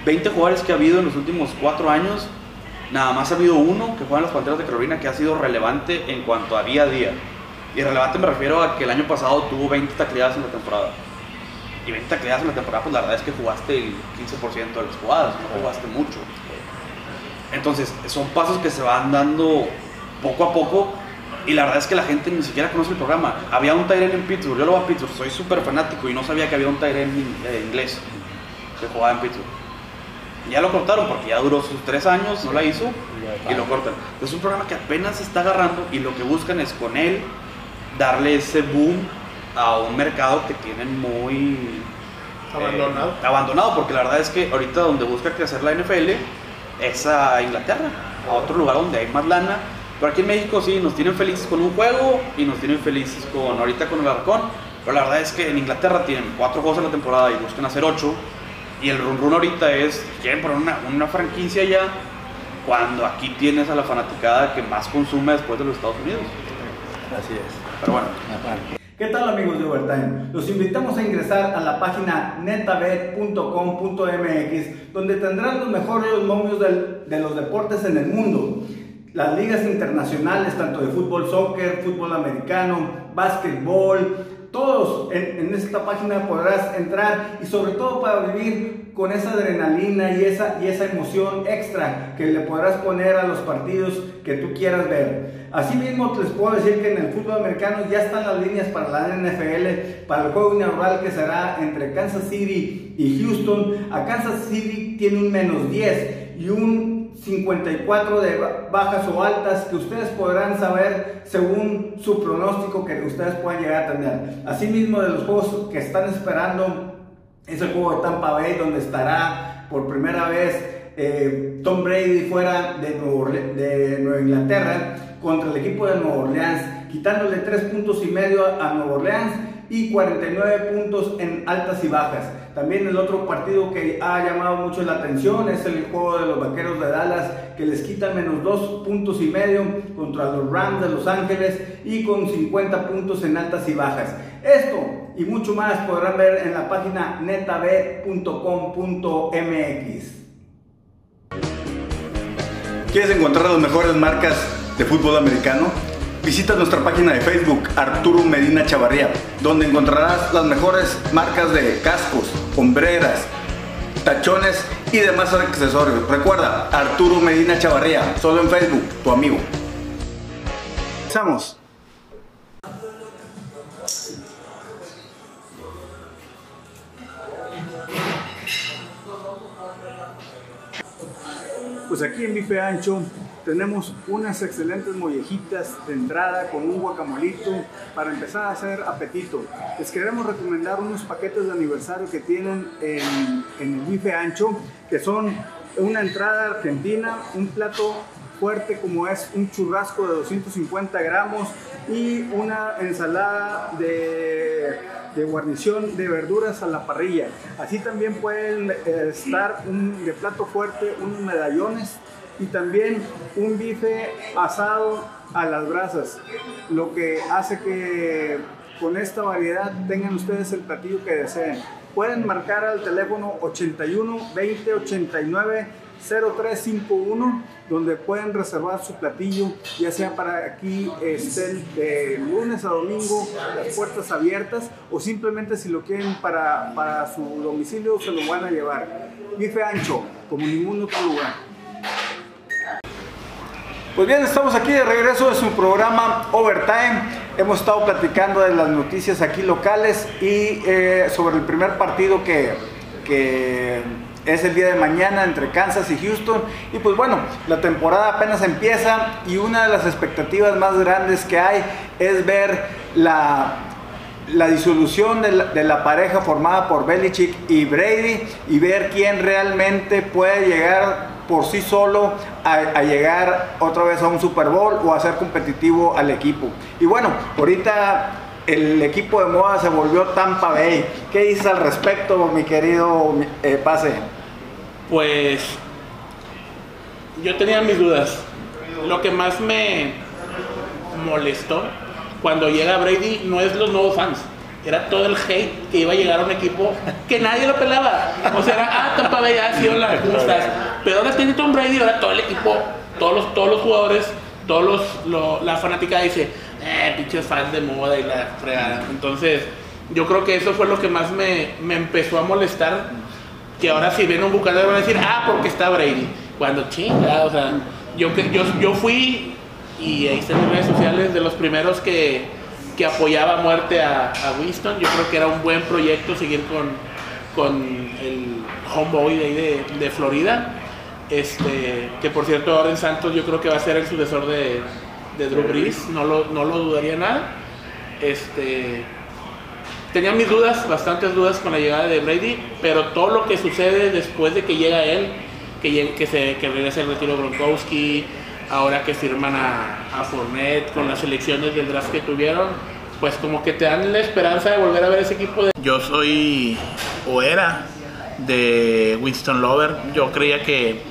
20 jugadores que ha habido en los últimos 4 años, nada más ha habido uno que juega en las Panteras de Carolina que ha sido relevante en cuanto a día a día. Y relevante me refiero a que el año pasado tuvo 20 tacleadas en la temporada. Y 20 tacleadas en la temporada, pues la verdad es que jugaste el 15% de las jugadas, no jugaste mucho. Entonces, son pasos que se van dando poco a poco. Y la verdad es que la gente ni siquiera conoce el programa. Había un Tyren en Pittsburgh. Yo lo voy a Pittsburgh, soy súper fanático y no sabía que había un Tyren eh, inglés que jugaba en Pittsburgh. Ya lo cortaron porque ya duró sus tres años, no la hizo y lo cortan. Es un programa que apenas se está agarrando y lo que buscan es con él darle ese boom a un mercado que tienen muy eh, abandonado. abandonado porque la verdad es que ahorita donde busca crecer la NFL es a Inglaterra, a otro lugar donde hay más lana pero aquí en México sí, nos tienen felices con un juego y nos tienen felices con ahorita con el Arcón. Pero la verdad es que en Inglaterra tienen cuatro juegos en la temporada y buscan hacer ocho. Y el run run ahorita es, quieren poner una, una franquicia ya cuando aquí tienes a la fanaticada que más consume después de los Estados Unidos. Así es. Pero bueno. ¿Qué tal amigos de Overtime? Los invitamos a ingresar a la página netabet.com.mx donde tendrán los mejores momios de los deportes en el mundo las ligas internacionales, tanto de fútbol, soccer, fútbol americano, básquetbol, todos en, esta página podrás entrar y sobre todo para vivir con esa adrenalina y esa, y esa emoción extra que le podrás poner a los partidos que tú quieras ver. Asimismo, les puedo decir que en el fútbol americano ya están las líneas para la NFL, para el juego inaugural que será entre Kansas City y Houston. A Kansas City tiene un menos 10 y un 54 de bajas o altas que ustedes podrán saber según su pronóstico que ustedes puedan llegar a tener. Asimismo, de los juegos que están esperando, es el juego de Tampa Bay, donde estará por primera vez eh, Tom Brady fuera de, de Nueva Inglaterra contra el equipo de Nueva Orleans, quitándole tres puntos y medio a Nueva Orleans y 49 puntos en altas y bajas. También el otro partido que ha llamado mucho la atención es el juego de los Vaqueros de Dallas que les quitan menos dos puntos y medio contra los Rams de Los Ángeles y con 50 puntos en altas y bajas. Esto y mucho más podrán ver en la página netabet.com.mx. ¿Quieres encontrar las mejores marcas de fútbol americano? Visita nuestra página de Facebook Arturo Medina Chavarría, donde encontrarás las mejores marcas de cascos, hombreras, tachones y demás accesorios. Recuerda, Arturo Medina Chavarría, solo en Facebook, tu amigo. Empezamos. Pues aquí en Bife Ancho tenemos unas excelentes mollejitas de entrada con un guacamolito para empezar a hacer apetito. Les queremos recomendar unos paquetes de aniversario que tienen en, el bife ancho, que son una entrada argentina, un plato fuerte como es un churrasco de 250 gramos y una ensalada de, de, guarnición de verduras a la parrilla. Así también pueden eh, estar un, de plato fuerte unos medallones y también un bife asado a las brasas, lo que hace que con esta variedad tengan ustedes el platillo que deseen. Pueden marcar al teléfono 81 20 89 0351 donde pueden reservar su platillo, ya sea para aquí estén de lunes a domingo, las puertas abiertas, o simplemente si lo quieren para, para su domicilio se lo van a llevar. Bife ancho, como ningún otro lugar. Pues bien, estamos aquí de regreso de su programa Overtime. Hemos estado platicando de las noticias aquí locales y eh, sobre el primer partido que, es el día de mañana entre Kansas y Houston. Y pues bueno, la temporada apenas empieza y una de las expectativas más grandes que hay es ver la, disolución de la, pareja formada por Belichick y Brady y ver quién realmente puede llegar por sí solo a, llegar otra vez a un Super Bowl o a ser competitivo al equipo. Y bueno, ahorita el equipo de moda se volvió Tampa Bay. ¿Qué dices al respecto, mi querido eh, Pase? Pues yo tenía mis dudas. Lo que más me molestó cuando llega Brady no es los nuevos fans era todo el hate que iba a llegar a un equipo que nadie lo pelaba. O sea, era, ah, Tampa Bay, ah, sí, hola, ¿cómo estás? Pero ahora tiene Tom Brady, ahora todo el equipo, todos los, todos los jugadores, todos los, la fanática dice, eh, pinches fans de moda y la fregada. Entonces, yo creo que eso fue lo que más me, me empezó a molestar. Que ahora si ven un bucanero van a decir, ah, porque está Brady. Cuando chinga, o sea, yo, yo, yo fui, y ahí están mis redes sociales, de los primeros que que apoyaba a muerte a, Winston. Yo creo que era un buen proyecto seguir con, con el homeboy de, de, Florida. Este, que por cierto ahora en Santos yo creo que va a ser el sucesor de, de Drew Brees, no lo, no lo dudaría nada. Este, tenía mis dudas, bastantes dudas con la llegada de Brady, pero todo lo que sucede después de que llega él, que, que, se, que regresa el retiro Gronkowski, ahora que firman a, a Fournette con las elecciones del draft que tuvieron, pues como que te dan la esperanza de volver a ver ese equipo. De... Yo soy o era de Winston Lover. Yo creía que,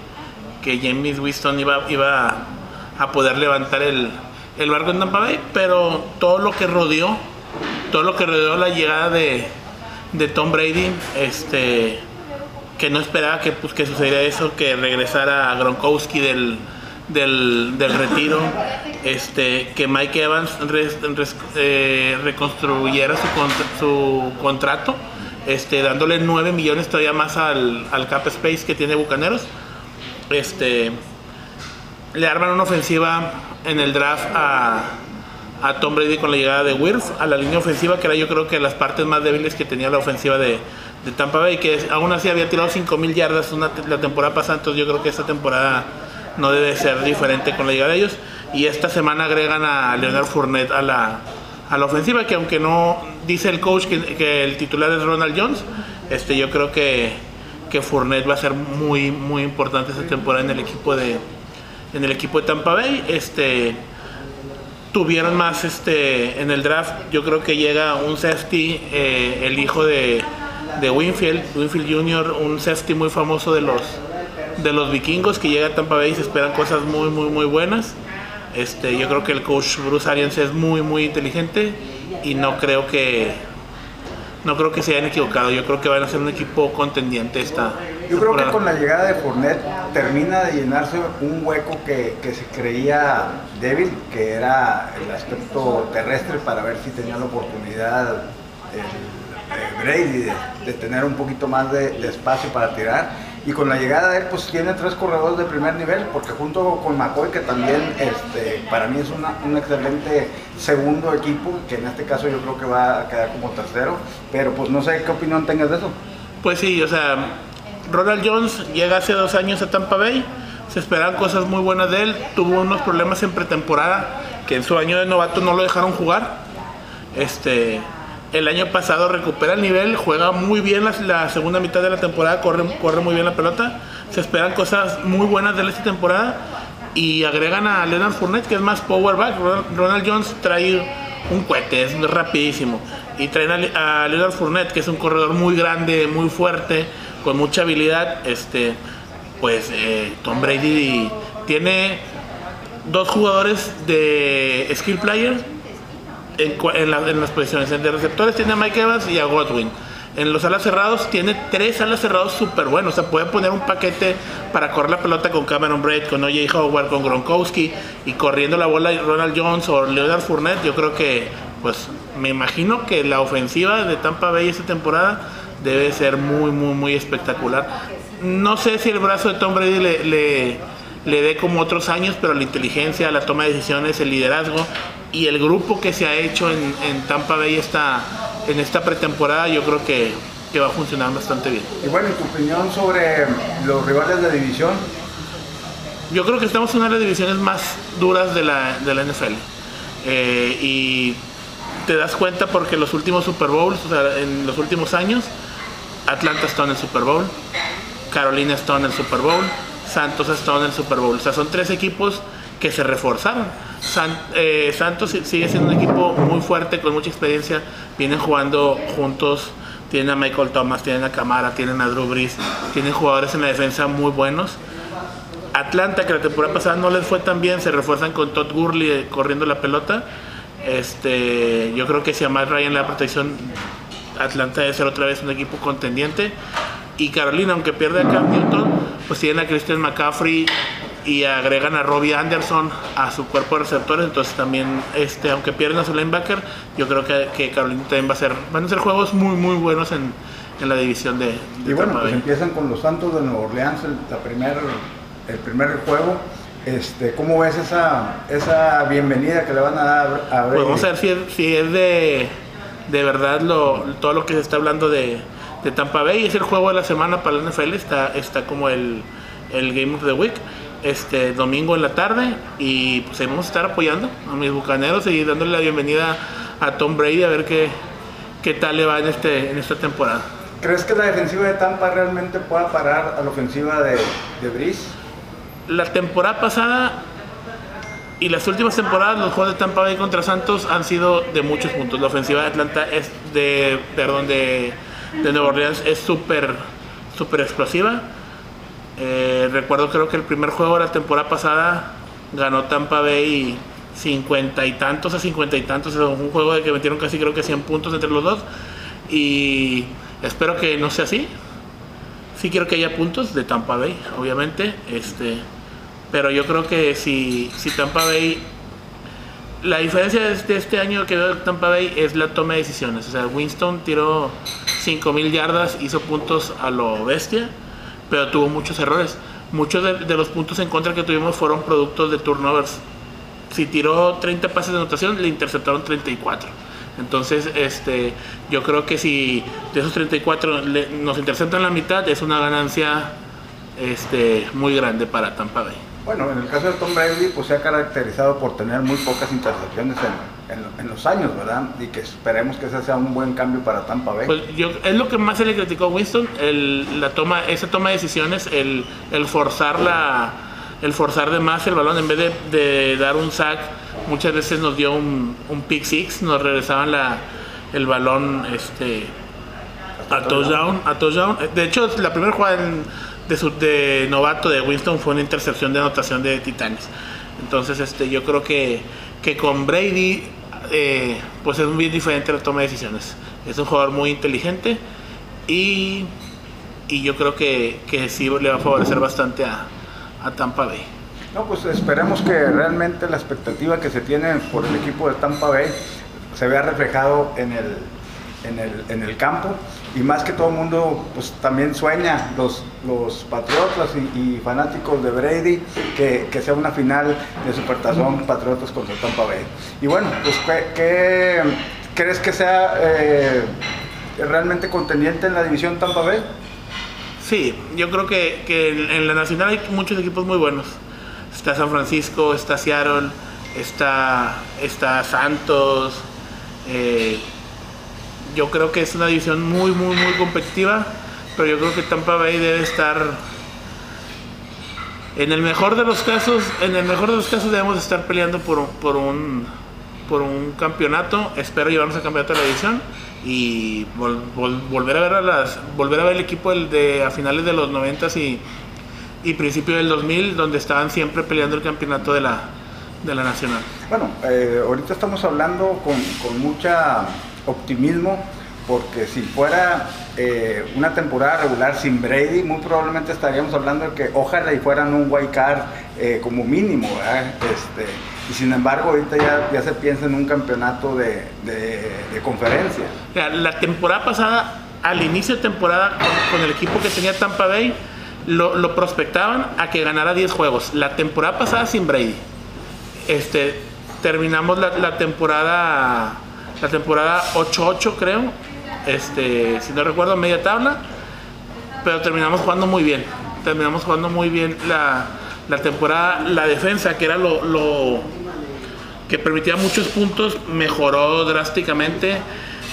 que James Winston iba, iba a poder levantar el, el barco en Tampa Bay, pero todo lo que rodeó, todo lo que rodeó la llegada de, de Tom Brady, este que no esperaba que, pues, que sucediera eso, que regresara Gronkowski del, del, retiro, este, que Mike Evans eh, reconstruyera su, su, contrato, este, dándole 9 millones todavía más al, cap space que tiene Bucaneros. Este, le arman una ofensiva en el draft a, a Tom Brady con la llegada de Wirth a la línea ofensiva, que era yo creo que las partes más débiles que tenía la ofensiva de, de Tampa Bay, que aún así había tirado 5 mil yardas una, la temporada pasada, entonces yo creo que esta temporada no debe ser diferente con la llegada de ellos. Y esta semana agregan a Leonard Fournette a la, a la ofensiva, que aunque no dice el coach que, el titular es Ronald Jones, este, yo creo que, que Fournette va a ser muy, muy importante esta temporada en el equipo de, en el equipo de Tampa Bay. Este, tuvieron más este en el draft. Yo creo que llega un safety, eh, el hijo de, de, Winfield, Winfield Jr., un safety muy famoso de los de los vikingos que llega a Tampa Bay y se esperan cosas muy muy muy buenas. Este, yo creo que el coach Bruce Arians es muy muy inteligente y no creo que no creo que se hayan equivocado. Yo creo que van a ser un equipo contendiente esta. Yo creo que con la llegada de Fournette termina de llenarse un hueco que, que, se creía débil, que era el aspecto terrestre para ver si tenía la oportunidad el, Brady de, de, tener un poquito más de, de espacio para tirar y con la llegada de él pues tiene tres corredores de primer nivel porque junto con McCoy que también este, para mí es un excelente segundo equipo que en este caso yo creo que va a quedar como tercero. Pero pues no sé qué opinión tengas de eso. Pues sí o sea Ronald Jones llega hace dos años a Tampa Bay se esperaban cosas muy buenas de él tuvo unos problemas en pretemporada que en su año de novato no lo dejaron jugar. Este el año pasado recupera el nivel, juega muy bien la, segunda mitad de la temporada, corre, corre muy bien la pelota. Se esperan cosas muy buenas de esta temporada y agregan a Leonard Fournette, que es más power back. Ronald Jones trae un cohete, es rapidísimo. Y traen a, Leonard Fournette, que es un corredor muy grande, muy fuerte, con mucha habilidad. Este, pues eh, Tom Brady tiene dos jugadores de skill players en, las posiciones. En de receptores tiene a Mike Evans y a Godwin. En los alas cerrados tiene tres alas cerrados súper buenos. O sea, puede poner un paquete para correr la pelota con Cameron Braid, con O.J. Howard, con Gronkowski y corriendo la bola Ronald Jones o Leonard Fournette. Yo creo que, pues, me imagino que la ofensiva de Tampa Bay esta temporada debe ser muy, muy, muy espectacular. No sé si el brazo de Tom Brady le, le, le dé como otros años, pero la inteligencia, la toma de decisiones, el liderazgo y el grupo que se ha hecho en, Tampa Bay esta, en esta pretemporada yo creo que, va a funcionar bastante bien. Y bueno, tu opinión sobre los rivales de división? Yo creo que estamos en una de las divisiones más duras de la, NFL. Eh, y te das cuenta porque los últimos Super Bowls, o sea, en los últimos años, Atlanta está en el Super Bowl, Carolina está en el Super Bowl, Santos está en el Super Bowl. O sea, son tres equipos que se reforzaron eh, Santos sigue siendo un equipo muy fuerte, con mucha experiencia. Vienen jugando juntos. Tienen a Michael Thomas, tienen a Camara, tienen a Drew Brees. Tienen jugadores en la defensa muy buenos. Atlanta, que la temporada pasada no les fue tan bien, se refuerzan con Todd Gurley eh, corriendo la pelota. Este, yo creo que si a Matt Ryan la protección, Atlanta debe ser otra vez un equipo contendiente. Y Carolina, aunque pierde a Cam Newton, pues tienen a Christian McCaffrey y agregan a Robbie Anderson a su cuerpo de receptores, entonces también, este, aunque pierden a su linebacker, yo creo que, que Carolina también va a ser, van a ser juegos muy muy buenos en, en la división de, Y bueno, pues empiezan con los Santos de Nueva Orleans, el, la primer, el primer juego. Este, ¿Cómo ves esa, esa bienvenida que le van a dar a Pues vamos a ver si es, si es de, de verdad lo, todo lo que se está hablando de, de Tampa Bay. Es el juego de la semana para la NFL, está, está como el, el Game of the Week este domingo en la tarde y pues ahí vamos a estar apoyando a mis bucaneros y dándole la bienvenida a Tom Brady a ver qué, qué tal le va en, este, en esta temporada. ¿Crees que la defensiva de Tampa realmente pueda parar a la ofensiva de, de Brice? La temporada pasada y las últimas temporadas los juegos de Tampa Bay contra Santos han sido de muchos puntos. La ofensiva de Atlanta es de, perdón, de, de Nueva Orleans es súper, súper explosiva eh, recuerdo creo que el primer juego de la temporada pasada ganó Tampa Bay cincuenta y tantos a cincuenta y tantos, un juego de que metieron casi creo que 100 puntos entre los dos y espero que no sea así. Sí quiero que haya puntos de Tampa Bay, obviamente, este, pero yo creo que si, si Tampa Bay la diferencia de este, este año que veo Tampa Bay es la toma de decisiones. O sea, Winston tiró 5.000 yardas, hizo puntos a lo bestia pero tuvo muchos errores. Muchos de, los puntos en contra que tuvimos fueron productos de turnovers. Si tiró 30 pases de anotación, le interceptaron 34. Entonces, este, yo creo que si de esos 34 nos interceptan la mitad, es una ganancia este, muy grande para Tampa Bay. Bueno, en el caso de Tom Brady, pues se ha caracterizado por tener muy pocas intercepciones en, los años, ¿verdad? Y que esperemos que ese sea un buen cambio para Tampa Bay. Pues yo, es lo que más se le criticó a Winston, el, la toma, esa toma de decisiones, el, el forzar la, el forzar de más el balón en vez de, dar un sack muchas veces nos dio un, un pick six, nos regresaban la, el balón este, a touchdown, a touchdown. De hecho, la primera jugada de, su, de novato de Winston fue una intercepción de anotación de Titanes. Entonces, este, yo creo que, que con Brady, eh, pues es bien diferente la toma de decisiones. Es un jugador muy inteligente y, y yo creo que, que, sí le va a favorecer bastante a, a Tampa Bay. No, pues esperemos que realmente la expectativa que se tiene por el equipo de Tampa Bay se vea reflejado en el, en el, en el campo y más que todo el mundo pues también sueña los, los patriotas y, fanáticos de Brady que, que, sea una final de Supertazón Patriotas contra Tampa Bay. Y bueno pues ¿qué, crees que sea eh, realmente contendiente en la división Tampa Bay? Sí, yo creo que, que en la nacional hay muchos equipos muy buenos. Está San Francisco, está Seattle, está, está Santos, eh, yo creo que es una división muy, muy, muy competitiva, pero yo creo que Tampa Bay debe estar, en el mejor de los casos, en el mejor de los casos debemos estar peleando por, por un por un campeonato, espero llevarnos al campeonato de la división y volver a ver a las volver a ver el equipo de a finales de los 90 y, y principio del 2000 donde estaban siempre peleando el campeonato de la de la nacional. Bueno, eh, ahorita estamos hablando con, con mucha optimismo porque si fuera eh, una temporada regular sin Brady, muy probablemente estaríamos hablando de que ojalá y fueran un wild card eh, como mínimo, Este, y sin embargo ahorita ya, ya, se piensa en un campeonato de, de, conferencia. La temporada pasada, al inicio de temporada, con, el equipo que tenía Tampa Bay, lo, lo, prospectaban a que ganara 10 juegos. La temporada pasada sin Brady. Este, terminamos la, la temporada la temporada 8-8 creo, este, si no recuerdo, media tabla, pero terminamos jugando muy bien, terminamos jugando muy bien la, temporada, la defensa, que era lo, que permitía muchos puntos, mejoró drásticamente.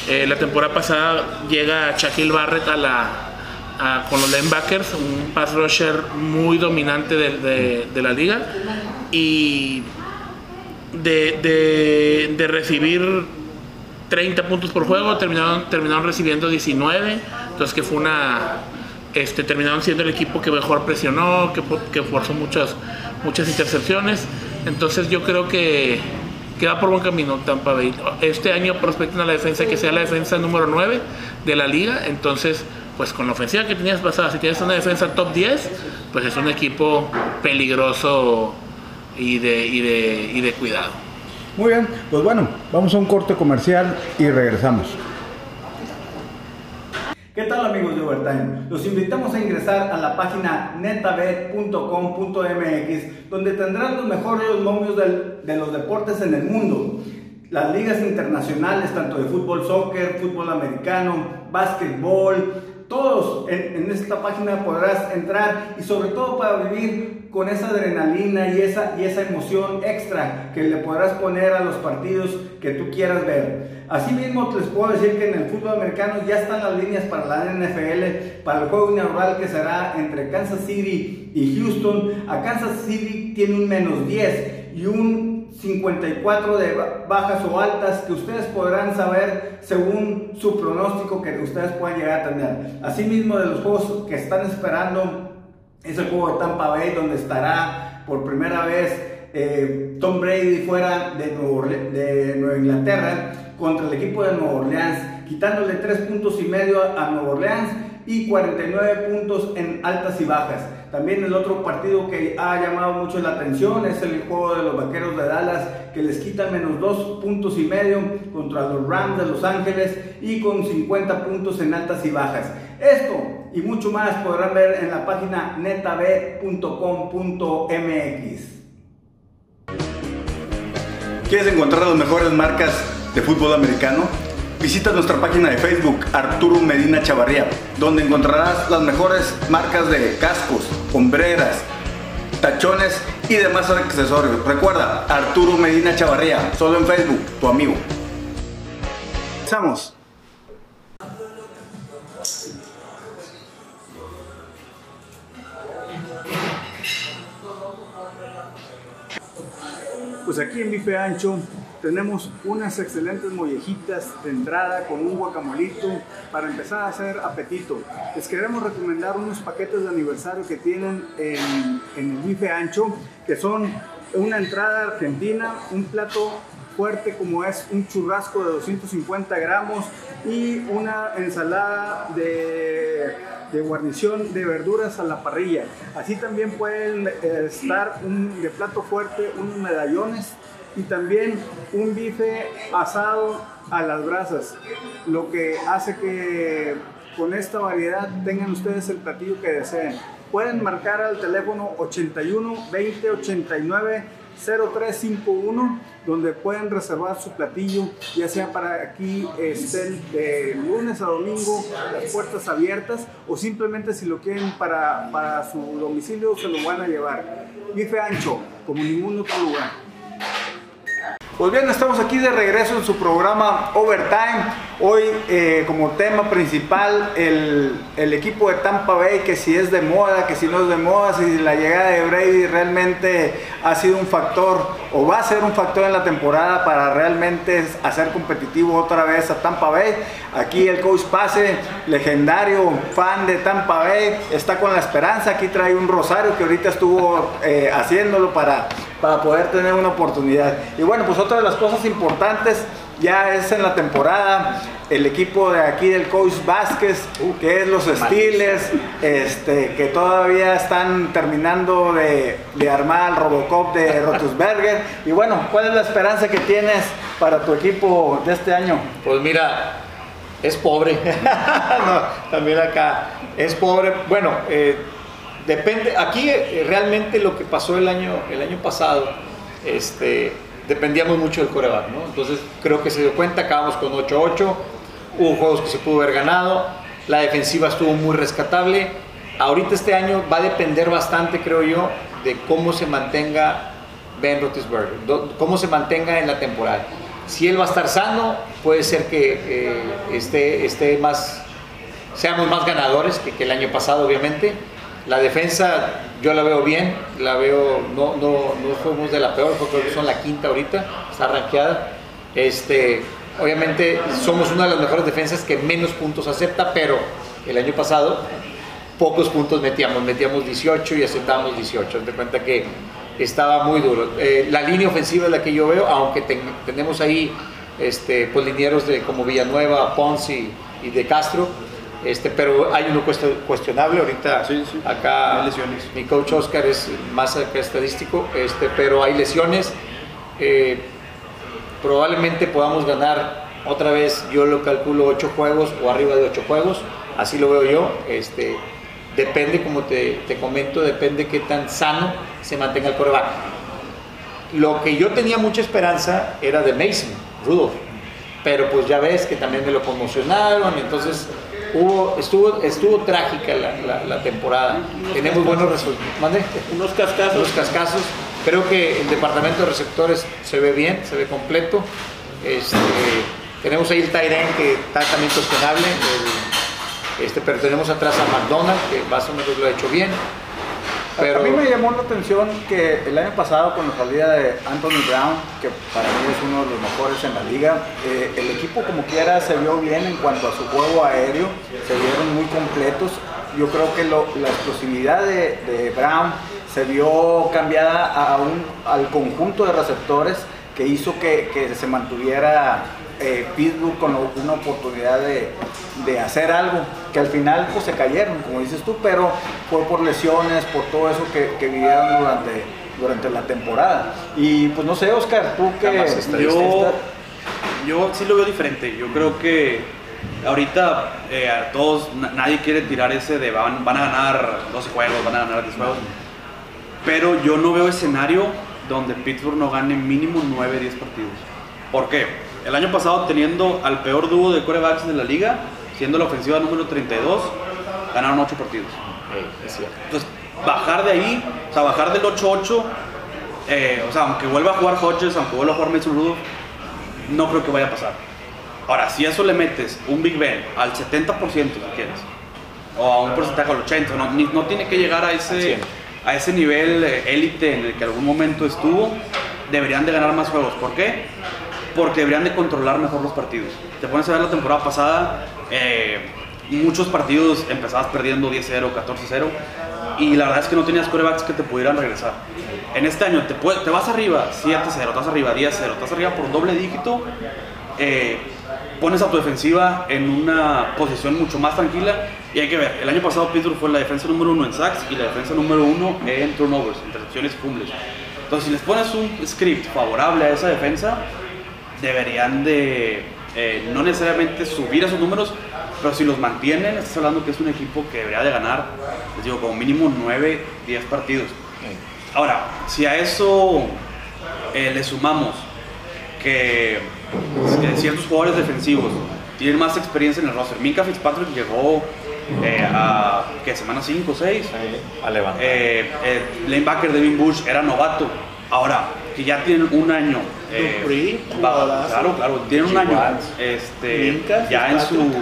Eh, la temporada pasada llega Shaquille Barrett a la, con los linebackers, un pass rusher muy dominante de, de la liga. Y de, de recibir 30 puntos por juego, terminaron, terminaron recibiendo 19, entonces que fue una, este, terminaron siendo el equipo que mejor presionó, que, que forzó muchas, muchas intercepciones, entonces yo creo que, que va por buen camino Tampa Bay. Este año prospectan a la defensa que sea la defensa número 9 de la liga, entonces pues con la ofensiva que tenías pasada, si tienes una defensa top 10, pues es un equipo peligroso y de, y de, y de cuidado. Muy bien, pues bueno, vamos a un corte comercial y regresamos. ¿Qué tal amigos de Overtime? Los invitamos a ingresar a la página netabet.com.mx donde tendrán los mejores momios de los deportes en el mundo. Las ligas internacionales, tanto de fútbol, soccer, fútbol americano, básquetbol, todos en, esta página podrás entrar y sobre todo para vivir con esa adrenalina y esa, y esa emoción extra que le podrás poner a los partidos que tú quieras ver. Asimismo, les puedo decir que en el fútbol americano ya están las líneas para la NFL, para el juego inaugural que será entre Kansas City y Houston. A Kansas City tiene un menos 10 y un 54 de bajas o altas que ustedes podrán saber según su pronóstico que ustedes puedan llegar a tener. Asimismo, de los juegos que están esperando es el juego de Tampa Bay, donde estará por primera vez eh, Tom Brady fuera de, de Nueva Inglaterra contra el equipo de Nueva Orleans, quitándole 3 puntos y medio a Nueva Orleans y 49 puntos en altas y bajas. También el otro partido que ha llamado mucho la atención es el juego de los Vaqueros de Dallas que les quitan menos 2 puntos y medio contra los Rams de Los Ángeles y con 50 puntos en altas y bajas. Esto y mucho más podrán ver en la página netab.com.mx. ¿Quieres encontrar las mejores marcas de fútbol americano? Visita nuestra página de Facebook Arturo Medina Chavarría, donde encontrarás las mejores marcas de cascos, hombreras, tachones y demás accesorios. Recuerda, Arturo Medina Chavarría, solo en Facebook, tu amigo. Empezamos. Pues aquí en Bife Ancho tenemos unas excelentes mollejitas de entrada con un guacamolito para empezar a hacer apetito. Les queremos recomendar unos paquetes de aniversario que tienen en, en el Bife Ancho, que son una entrada argentina, un plato fuerte como es un churrasco de 250 gramos y una ensalada de, de guarnición de verduras a la parrilla. Así también pueden eh, estar un, de plato fuerte unos medallones y también un bife asado a las brasas, lo que hace que con esta variedad tengan ustedes el platillo que deseen. Pueden marcar al teléfono 81 20 89 0351 donde pueden reservar su platillo, ya sea para aquí estén de lunes a domingo, las puertas abiertas, o simplemente si lo quieren para, para su domicilio, se lo van a llevar. Bife ancho, como ningún otro lugar. Pues bien, estamos aquí de regreso en su programa Overtime. Hoy eh, como tema principal el, equipo de Tampa Bay, que si es de moda, que si no es de moda, si la llegada de Brady realmente ha sido un factor o va a ser un factor en la temporada para realmente hacer competitivo otra vez a Tampa Bay. Aquí el coach Pase, legendario fan de Tampa Bay, está con la esperanza. Aquí trae un rosario que ahorita estuvo eh, haciéndolo para, para poder tener una oportunidad. Y bueno, pues otra de las cosas importantes ya es en la temporada el equipo de aquí del coach Vázquez, que es los Steelers, este, que todavía están terminando de, de armar el Robocop de [laughs] Rotusberger. Y bueno, ¿cuál es la esperanza que tienes para tu equipo de este año? Pues mira, es pobre. [laughs] no, también acá es pobre. Bueno, eh, depende. Aquí eh, realmente lo que pasó el año, el año pasado, este, dependíamos mucho del coreback, ¿no? Entonces creo que se dio cuenta, acabamos con 8-8, hubo juegos que se pudo haber ganado, la defensiva estuvo muy rescatable. Ahorita este año va a depender bastante, creo yo, de cómo se mantenga Ben Roethlisberger, cómo se mantenga en la temporada. Si él va a estar sano, puede ser que eh, esté, esté más, seamos más ganadores que, que el año pasado, obviamente la defensa yo la veo bien, la veo, no, no, no fuimos de la peor, porque son la quinta ahorita, está rankeada. Este, obviamente somos una de las mejores defensas que menos puntos acepta, pero el año pasado pocos puntos metíamos, metíamos 18 y aceptábamos 18. De cuenta que estaba muy duro. Eh, la línea ofensiva es la que yo veo, aunque tenemos ahí este, polinieros de, como Villanueva, Ponzi y de Castro este, pero hay uno cuestionable ahorita. Acá mi coach Oscar es más estadístico, este, pero hay lesiones. Eh, probablemente podamos ganar otra vez, yo lo calculo 8 juegos o arriba de 8 juegos, así lo veo yo. Este, depende, como te, te comento, depende qué tan sano se mantenga el coreback. Lo que yo tenía mucha esperanza era de Mason, Rudolph, pero pues ya ves que también me lo conmocionaron, entonces estuvo, estuvo trágica la, temporada. Tenemos buenos resultados. Unos cascazos. Unos cascazos. Creo que el departamento de receptores se ve bien, se ve completo. Este, tenemos ahí el Tyren que está también cuestionable, este, pero tenemos atrás a McDonald que más o menos lo ha hecho bien. A mí me llamó la atención que el año pasado con la salida de Anthony Brown, que para mí es uno de los mejores en la liga, eh, el equipo como quiera se vio bien en cuanto a su juego aéreo, se vieron muy completos. Yo creo que la explosividad de, Brown se vio cambiada a al conjunto de receptores que hizo que se mantuviera eh, Pittsburgh con una oportunidad de, de, hacer algo, que al final pues se cayeron, como dices tú, pero fue por lesiones, por todo eso que, que vivieron durante, durante la temporada. Y pues no sé, Oscar, tú que... Yo, yo sí lo veo diferente, yo creo que ahorita eh, a todos, nadie quiere tirar ese de van, van a ganar 12 juegos, van a ganar 10 juegos, pero yo no veo escenario donde Pittsburgh no gane mínimo 9, 10 partidos. ¿Por qué? El año pasado, teniendo al peor dúo de corebacks de la liga, siendo la ofensiva número 32, ganaron 8 partidos. Entonces, bajar de ahí, o sea, bajar del 8-8, eh, o sea, aunque vuelva a jugar Hodges, aunque vuelva a jugar Mason Rudolph, no creo que vaya a pasar. Ahora, si a eso le metes un Big Ben al 70% si quieres, o a un porcentaje al 80%, no, tiene que llegar a ese, a ese nivel eh, élite en el que algún momento estuvo, deberían de ganar más juegos. ¿Por qué? Porque deberían de controlar mejor los partidos. Te pones a ver la temporada pasada, eh, muchos partidos empezabas perdiendo 10-0, 14-0 y la verdad es que no tenías corebacks que te pudieran regresar. En este año te, te vas arriba 7-0, te vas arriba 10-0, te vas arriba por doble dígito, eh, pones a tu defensiva en una posición mucho más tranquila y hay que ver, el año pasado Pittsburgh fue la defensa número uno en sacks y la defensa número uno en turnovers, intercepciones y fumbles. Entonces si les pones un script favorable a esa defensa, deberían de eh, no necesariamente subir esos números, pero si los mantienen, estás hablando que es un equipo que debería de ganar, les digo, como mínimo 9, 10 partidos. Ahora, si a eso eh, le sumamos que, ciertos jugadores defensivos tienen más experiencia en el roster, Minka Fitzpatrick llegó eh, a ¿qué, semana 5 o 6, a levantar. Eh, el lanebacker Devin Bush era novato. Ahora, que ya tienen un año. Eh, claro, claro, tienen un año. Este, ya en su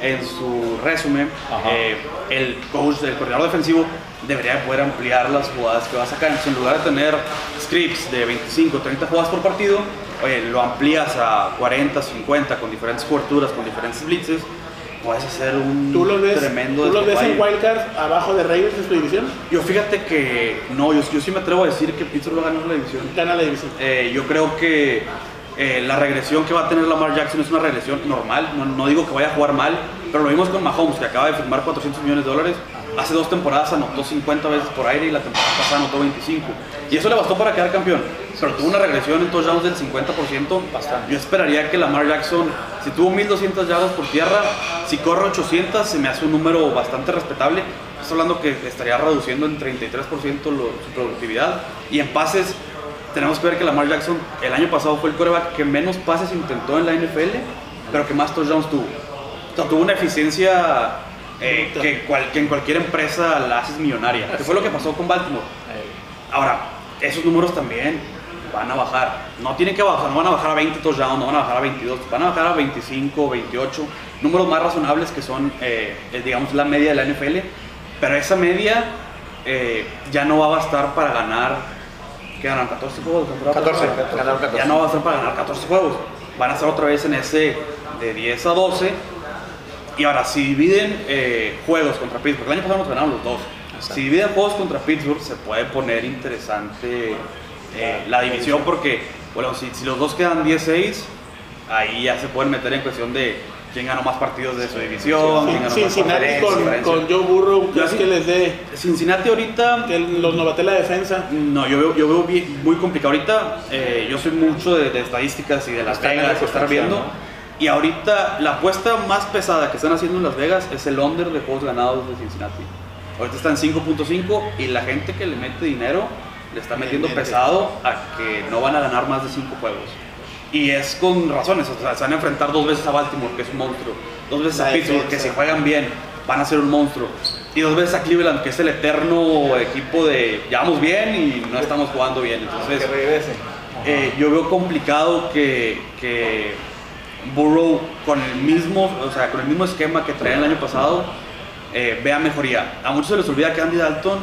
en su resumen, eh, el coach del coordinador defensivo debería poder ampliar las jugadas que va a sacar. Entonces, en lugar de tener scripts de 25, 30 jugadas por partido, oye, lo amplías a 40, 50 con diferentes coberturas, con diferentes blitzes. Puedes hacer un ¿Tú lo ves, tremendo ¿Tú lo ves en Wildcard abajo de Ravens en su división? Yo fíjate que no, yo, yo sí me atrevo a decir que Pittsburgh va a ganar la división. Gana la división. Eh, yo creo que eh, la regresión que va a tener Lamar Jackson es una regresión normal. No, digo que vaya a jugar mal, pero lo vimos con Mahomes, que acaba de firmar 400 millones de dólares. Hace dos temporadas anotó 50 veces por aire y la temporada pasada anotó 25. Y eso le bastó para quedar campeón. Pero tuvo una regresión en touchdowns del 50%. Bastante. Yo esperaría que Lamar Jackson, si tuvo 1200 yardas por tierra, si corre 800, se me hace un número bastante respetable. Estás hablando que estaría reduciendo en 33% su productividad. Y en pases, tenemos que ver que Lamar Jackson el año pasado fue el coreback que menos pases intentó en la NFL, pero que más touchdowns tuvo. tuvo una eficiencia eh, que, en cualquier empresa la haces millonaria, que fue lo que pasó con Baltimore. Ahora, esos números también van a bajar. No tienen que bajar, no van a bajar a 20 touchdowns, no van a bajar a 22, van a bajar a 25, 28, números más razonables que son, eh, digamos, la media de la NFL, pero esa media eh, ya no va a bastar para ganar que ganan 14 juegos 14, 14, Ya no va a ser para ganar 14 juegos. Van a ser otra vez en ese de 10 a 12. Y ahora, si dividen eh, juegos contra Pittsburgh, el año pasado nos ganaron los dos. Si dividen juegos contra Pittsburgh, se puede poner interesante eh, la división porque, bueno, si, si los dos quedan 10-6, ahí ya se pueden meter en cuestión de quién ganó más partidos de su división, Cincinnati con, con, Joe Burrow, ¿crees que les dé? Cincinnati ahorita... Que los novaté la defensa. No, yo veo, yo veo muy complicado. Ahorita eh, yo soy mucho de, estadísticas y de Las Vegas, de estar viendo. Y ahorita la apuesta más pesada que están haciendo en Las Vegas es el under de juegos ganados de Cincinnati. Ahorita está en 5.5 y la gente que le mete dinero le está metiendo pesado a que no van a ganar más de 5 juegos. Y es con razones, o sea, se van a enfrentar dos veces a Baltimore, que es un monstruo, dos veces a Pittsburgh, que si juegan bien van a ser un monstruo, y dos veces a Cleveland, que es el eterno equipo de ya vamos bien y no estamos jugando bien. Entonces, eh, yo veo complicado que, que Burrow con el mismo, o sea, con el mismo esquema que traía el año pasado, eh, vea mejoría. A muchos se les olvida que Andy Dalton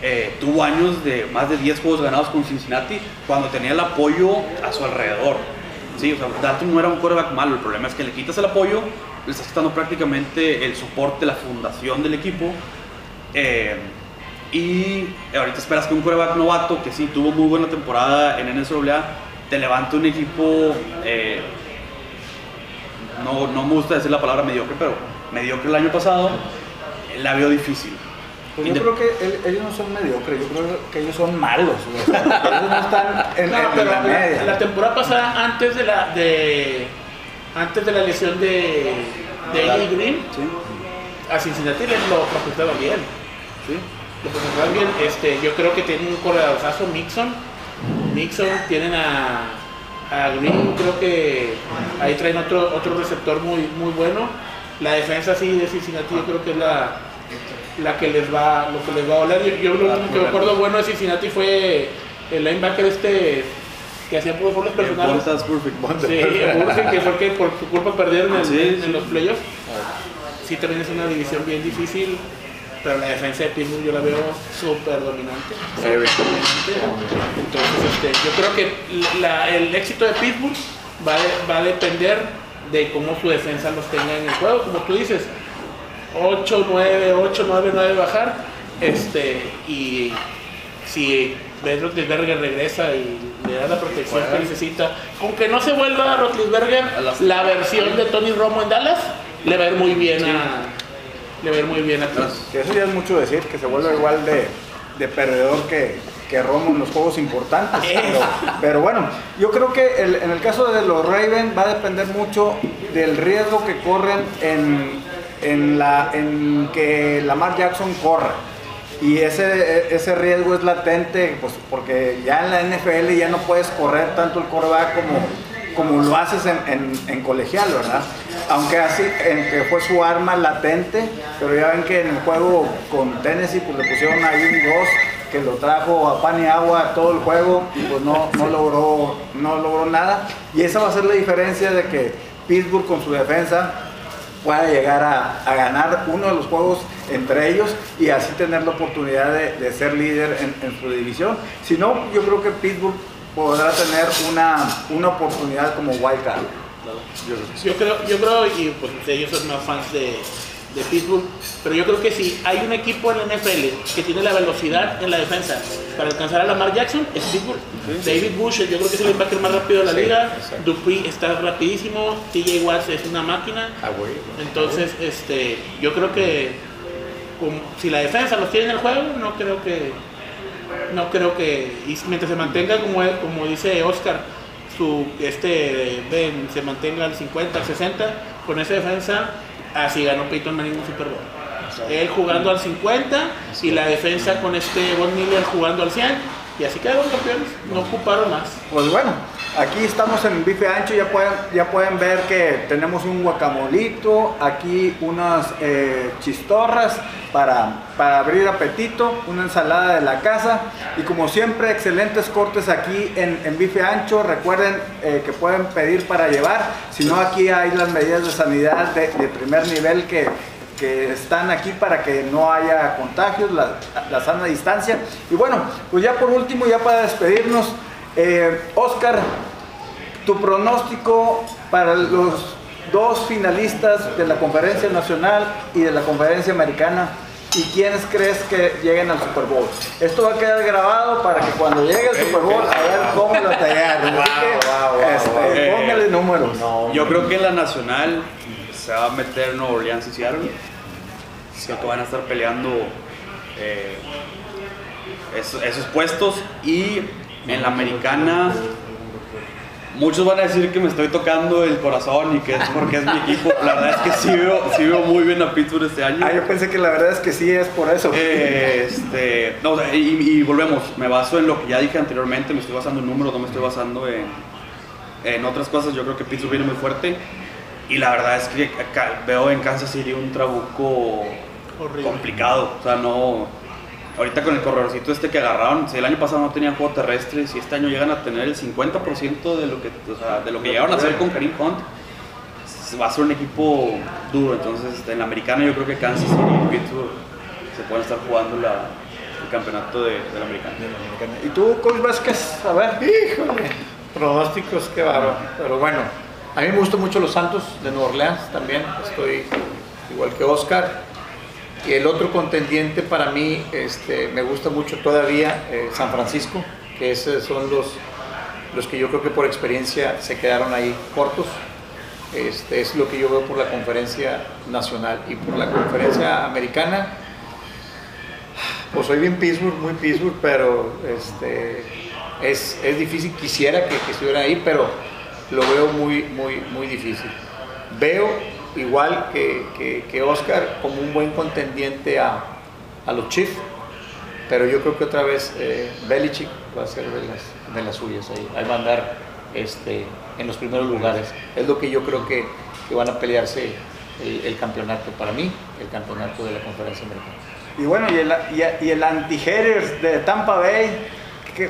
eh, tuvo años de más de 10 juegos ganados con Cincinnati cuando tenía el apoyo a su alrededor. Sí, o sea, Dalton no era un quarterback malo, el problema es que le quitas el apoyo, le estás quitando prácticamente el soporte, la fundación del equipo. Eh, y ahorita esperas que un quarterback novato, que sí tuvo muy buena temporada en NCAA, te levante un equipo, no, no me gusta decir la palabra mediocre, pero mediocre el año pasado, la veo difícil. Pues yo creo que ellos no son mediocres, yo creo que ellos son malos. ellos no están en, la media. La, temporada pasada, antes de la, de, antes de la lesión de, de Green, a Cincinnati les lo proyectaba bien. ¿sí? Lo proyectaba bien. Este, yo creo que tienen un corredorzazo Mixon. Mixon, tienen a, a Green, creo que ahí traen otro, otro receptor muy, muy bueno. La defensa sí de Cincinnati yo creo que es la la que les va, lo que les va a oler. Yo, lo único que me acuerdo bueno de Cincinnati fue el linebacker este que hacía por los personales. Sí, Burfict, que fue que por su culpa perdieron en, en, los playoffs. Sí, también es una división bien difícil. Pero la defensa de Pittsburgh yo la veo súper dominante. Entonces, este, yo creo que el éxito de Pittsburgh va, va a depender de cómo su defensa los tenga en el juego. Como tú dices, 8, 9, 8, 9, 9 bajar. Este, y si Ben Rotlisberger regresa y le da la protección que necesita, aunque no se vuelva a Rotlisberger la versión de Tony Romo en Dallas, le va a ir muy bien a le va a ir muy bien a Que eso ya es mucho decir, que se vuelva igual de, de perdedor que, que Romo en los juegos importantes. Pero, bueno, yo creo que en el caso de los Ravens va a depender mucho del riesgo que corren en, en, la, en que Lamar Jackson corra. Y ese, ese riesgo es latente, pues, porque ya en la NFL ya no puedes correr tanto el coreback como, como lo haces en, en, colegial, ¿verdad? Aunque así, en que fue su arma latente, pero ya ven que en el juego con Tennessee pues le pusieron ahí un 2 que lo trajo a pan y agua todo el juego y pues no, no, logró, no logró nada. Y esa va a ser la diferencia de que Pittsburgh con su defensa pueda llegar a, ganar uno de los juegos entre ellos y así tener la oportunidad de, ser líder en, su división. Si no, yo creo que Pittsburgh podrá tener una, una oportunidad como wildcard. Yo creo, yo creo, y pues ellos son más fans de, de Pittsburgh, pero yo creo que si hay un equipo en la NFL que tiene la velocidad en la defensa para alcanzar a Lamar Jackson, es Pittsburgh. David Bush, yo creo que es el linebacker más rápido de la liga. Dupree está rapidísimo. TJ Watts es una máquina. Ah, Entonces, este, yo creo que si la defensa los tiene en el juego, no creo que no creo que mientras se mantenga como como dice Oscar su este Ben se mantenga al 50 al 60 con esa defensa así ganó Peyton Manning un Super Bowl. Él jugando al 50 y la defensa con este Von Miller jugando al 100 y así quedaron campeones, no ocuparon más. Pues bueno, aquí estamos en bife ancho, ya pueden, ya pueden ver que tenemos un guacamolito, aquí unas eh, chistorras para, para abrir apetito, una ensalada de la casa. Y como siempre excelentes cortes aquí en, en bife ancho, recuerden eh, que pueden pedir para llevar, si no aquí hay las medidas de sanidad de primer nivel que que están aquí para que no haya contagios, la, sana distancia. Y bueno, pues ya por último, ya para despedirnos, eh, Oscar, tu pronóstico para los dos finalistas de la conferencia nacional y de la conferencia americana. ¿Y quiénes crees que lleguen al Super Bowl? Esto va a quedar grabado para que cuando llegue el Super Bowl, a ver cómo lo tallan. [laughs] Este, póngale números. Yo creo que en la nacional se va a meter Nueva Orleans y Seattle. Creo que van a estar peleando eh, esos, puestos. Y en la americana, muchos van a decir que me estoy tocando el corazón y que es porque es mi equipo. La verdad es que sí veo, sí veo muy bien a Pittsburgh este año. Ah, yo pensé que la verdad es que sí es por eso. este, no, y, y, volvemos, me baso en lo que ya dije anteriormente, me estoy basando en números, no me estoy basando en, en otras cosas. Yo creo que Pittsburgh viene muy fuerte. Y la verdad es que veo en Kansas City un trabuco complicado. O sea, no. Ahorita con el corredorcito este que agarraron, si el año pasado no tenían juego terrestre, si este año llegan a tener el 50% de lo que, o sea, de lo que llegaron a hacer con Karim Hunt, va a ser un equipo duro. Entonces, en la americana yo creo que Kansas City y Pittsburgh se pueden estar jugando el campeonato de, la americana. ¿Y tú, Coach Vázquez? A ver. Híjole, pronósticos, qué bárbaro. Pero bueno, a mí me gustan mucho los Santos de Nueva Orleans también. Estoy igual que Oscar. Y el otro contendiente para mí este, me gusta mucho todavía eh, San Francisco, que esos son los, los que yo creo que por experiencia se quedaron ahí cortos. Este, es lo que yo veo por la conferencia nacional y por la conferencia americana. Pues soy bien Pittsburgh, muy Pittsburgh, pero este, es, es difícil. Quisiera que, que estuviera ahí, pero lo veo muy, muy, muy difícil. Veo igual que, que, Oscar como un buen contendiente a, a, los Chiefs, pero yo creo que otra vez eh, Belichick va a ser de las, de las suyas ahí, ahí va a andar este, en los primeros lugares. Es lo que yo creo que, que van a pelearse el, campeonato para mí, el campeonato de la conferencia americana. Y bueno, y el, y, el anti de Tampa Bay,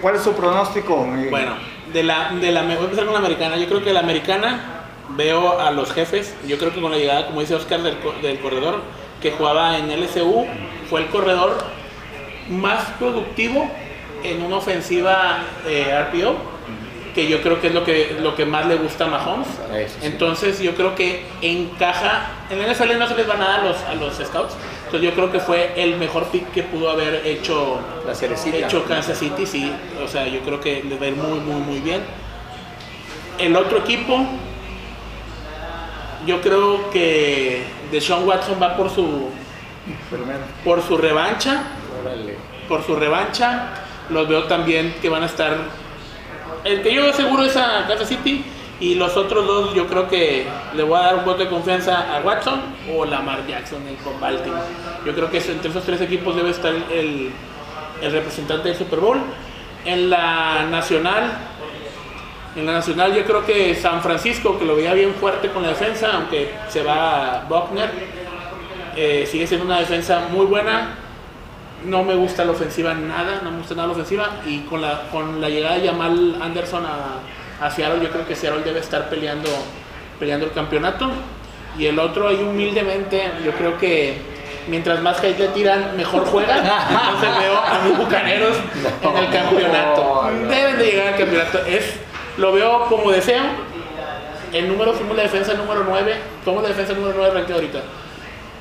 ¿cuál es su pronóstico? Bueno, de la, de la, voy a empezar con la americana. Yo creo que la americana veo a los jefes. Yo creo que con la llegada, como dice Oscar, del, del corredor, que jugaba en LSU, fue el corredor más productivo en una ofensiva eh, RPO, que yo creo que es lo que, lo que más le gusta a Mahomes. Entonces yo creo que encaja, en el NFL no se les va nada a los, a los scouts, entonces yo creo que fue el mejor pick que pudo haber hecho, La hecho Kansas City, sí, o sea, yo creo que les va a ir muy, muy, muy bien. El otro equipo, yo creo que Deshaun Watson va por su por su revancha. Por su revancha. Los veo también que van a estar. El que yo seguro es a Kansas City. Y los otros dos, yo creo que le voy a dar un voto de confianza a Watson o Lamar Jackson con Baltimore. Yo creo que entre esos tres equipos debe estar el, el representante del Super Bowl. En la nacional, en la nacional yo creo que San Francisco, que lo veía bien fuerte con la defensa, aunque se va Buckner, eh, sigue siendo una defensa muy buena. No me gusta la ofensiva nada, no me gusta nada la ofensiva. Y con la, con la llegada de Jamal Anderson a, a Seattle, yo creo que Seattle debe estar peleando, peleando el campeonato. Y el otro, ahí humildemente, yo creo que mientras más hate le tiran, mejor juegan. [laughs] Entonces veo a mis bucaneros en el campeonato. Deben de llegar al campeonato. Es, lo veo como deseo. El número, fuimos la defensa número 9. Somos la defensa número 9 ranking ahorita.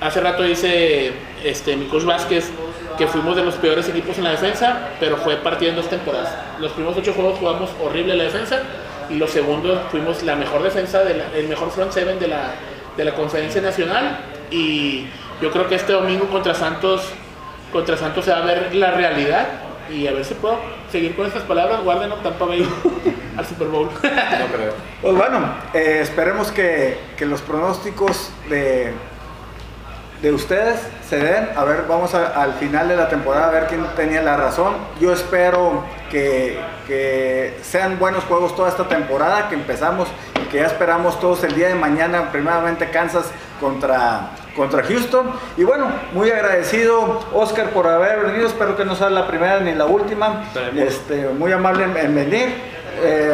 Hace rato dice este, mi coach Vázquez que fuimos de los peores equipos en la defensa, pero fue partido en dos temporadas. Los primeros ocho juegos jugamos horrible la defensa y los segundos fuimos la mejor defensa, el mejor front seven de la, de la conferencia nacional y yo creo que este domingo contra Santos, contra Santos se va a ver la realidad y a ver si puedo seguir con estas palabras. Guarden Tampa Bay al Super Bowl. [laughs] Pues bueno, eh, esperemos que, que los pronósticos de de ustedes se den. A ver, vamos al final de la temporada a ver quién tenía la razón. Yo espero que, sean buenos juegos toda esta temporada, que empezamos y que ya esperamos todos el día de mañana, primeramente Kansas contra, contra Houston. Y bueno, muy agradecido Oscar por haber venido, espero que no sea la primera ni la última. Este, muy amable en venir. Eh,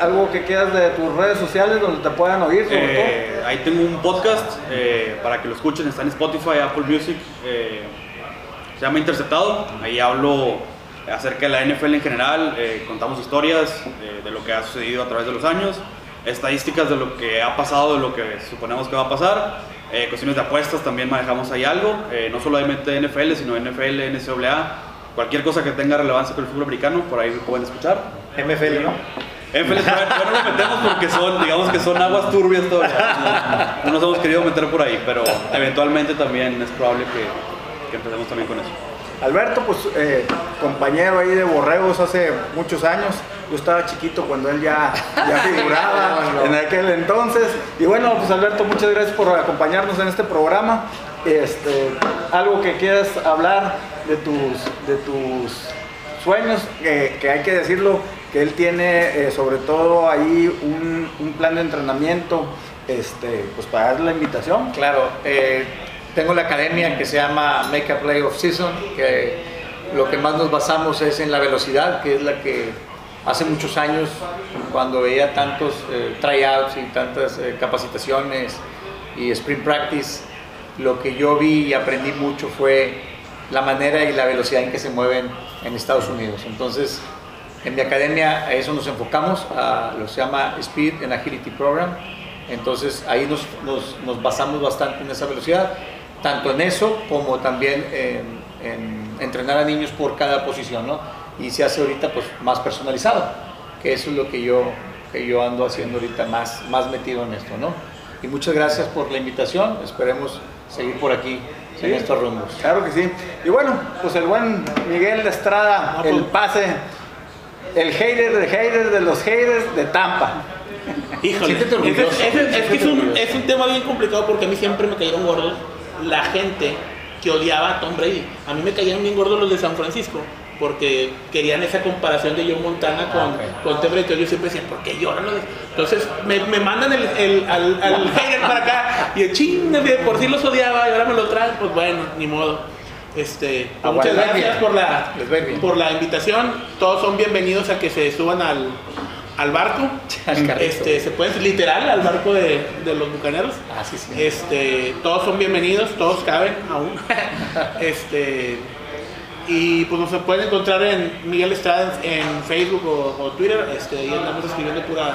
algo que quieras de tus redes sociales donde te puedan oír. Eh, ahí tengo un podcast eh, para que lo escuchen, está en Spotify, Apple Music, se llama Interceptado, ahí hablo acerca de la NFL en general, contamos historias de lo que ha sucedido a través de los años, estadísticas de lo que ha pasado, de lo que suponemos que va a pasar, cuestiones de apuestas también manejamos ahí algo, no solamente de NFL, sino NFL, NCAA, cualquier cosa que tenga relevancia con el fútbol americano, por ahí me pueden escuchar. MFL, ¿no? MFL no nos metemos porque son, digamos que son aguas turbias todavía. No, nos hemos querido meter por ahí, pero eventualmente también es probable que, que empecemos también con eso. Alberto, pues eh, compañero ahí de Borregos hace muchos años. Yo estaba chiquito cuando él ya, ya [laughs] figuraba en aquel entonces. Y bueno, pues Alberto, muchas gracias por acompañarnos en este programa. Este, algo que quieras hablar de tus, de tus sueños, que hay que decirlo, que él tiene eh, sobre todo ahí un, un, plan de entrenamiento este, pues para darle la invitación. Claro, eh, tengo la academia que se llama Make a Play of Season, que lo que más nos basamos es en la velocidad, que es la que hace muchos años, cuando veía tantos eh, tryouts y tantas capacitaciones y sprint practice, lo que yo vi y aprendí mucho fue la manera y la velocidad en que se mueven en Estados Unidos. Entonces, en mi academia a eso nos enfocamos, a lo se llama Speed and Agility Program. Entonces ahí nos, nos, nos basamos bastante en esa velocidad, tanto en eso como también en, entrenar a niños por cada posición, ¿no? Y se hace ahorita pues más personalizado, que eso es lo que yo, que yo ando haciendo ahorita más, más metido en esto, ¿no? Y muchas gracias por la invitación, esperemos seguir por aquí en estos rumbos. Claro que sí. Y bueno, pues el buen Miguel de Estrada, el pase el hater de haters de los haters de Tampa. Híjole, es, que es un, es un tema bien complicado porque a mí siempre me cayeron gordos la gente que odiaba a Tom Brady. A mí me cayeron bien gordos los de San Francisco porque querían esa comparación de John Montana con, ah, con Tom Brady. Yo siempre decía, ¿por qué lloran los Entonces me, me mandan el, el, al, al [laughs] hater para acá y el ching, por si los odiaba y ahora me lo traen. Pues bueno, ni modo. Este, pues muchas gracias por la, por la invitación. Todos son bienvenidos a que se suban al, al barco. este, se puede literal al barco de, de los bucaneros. Ah, sí, sí. Este, todos son bienvenidos, todos caben aún. [laughs] este, y pues nos pueden encontrar en Miguel Estrada en Facebook o, Twitter. Este, ahí andamos escribiendo pura,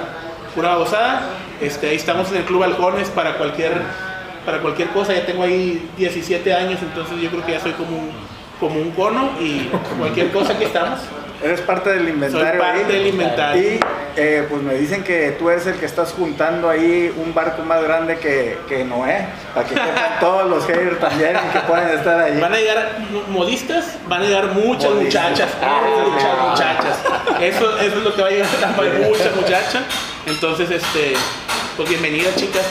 pura gozada. Este, ahí estamos en el Club Halcones para cualquier, para cualquier cosa. Ya tengo ahí 17 años, entonces yo creo que ya soy como un, como un cono y cualquier cosa que estamos. Eres parte del inventario. Soy parte del inventario. Y eh, pues me dicen que tú eres el que estás juntando ahí un barco más grande que, que Noé, para que [laughs] todos los haters también que puedan estar ahí. Van a llegar modistas, van a llegar muchas muchachas, ah, muchas muchachas. Eso, eso es lo que va a llegar muchas muchachas. Entonces, este, pues bienvenidas chicas.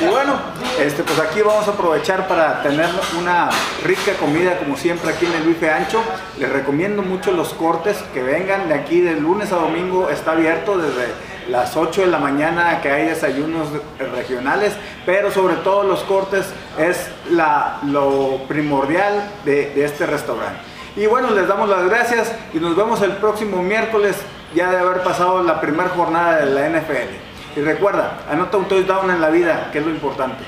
Y bueno, este, pues aquí vamos a aprovechar para tener una rica comida como siempre aquí en el bife ancho. Les recomiendo mucho los cortes que vengan de aquí de lunes a domingo. Está abierto desde las 8 de la mañana que hay desayunos regionales, pero sobre todo los cortes es la, lo primordial de, de este restaurante. Y bueno, les damos las gracias y nos vemos el próximo miércoles ya de haber pasado la primera jornada de la NFL. Y recuerda, anota un touchdown en la vida, que es lo importante.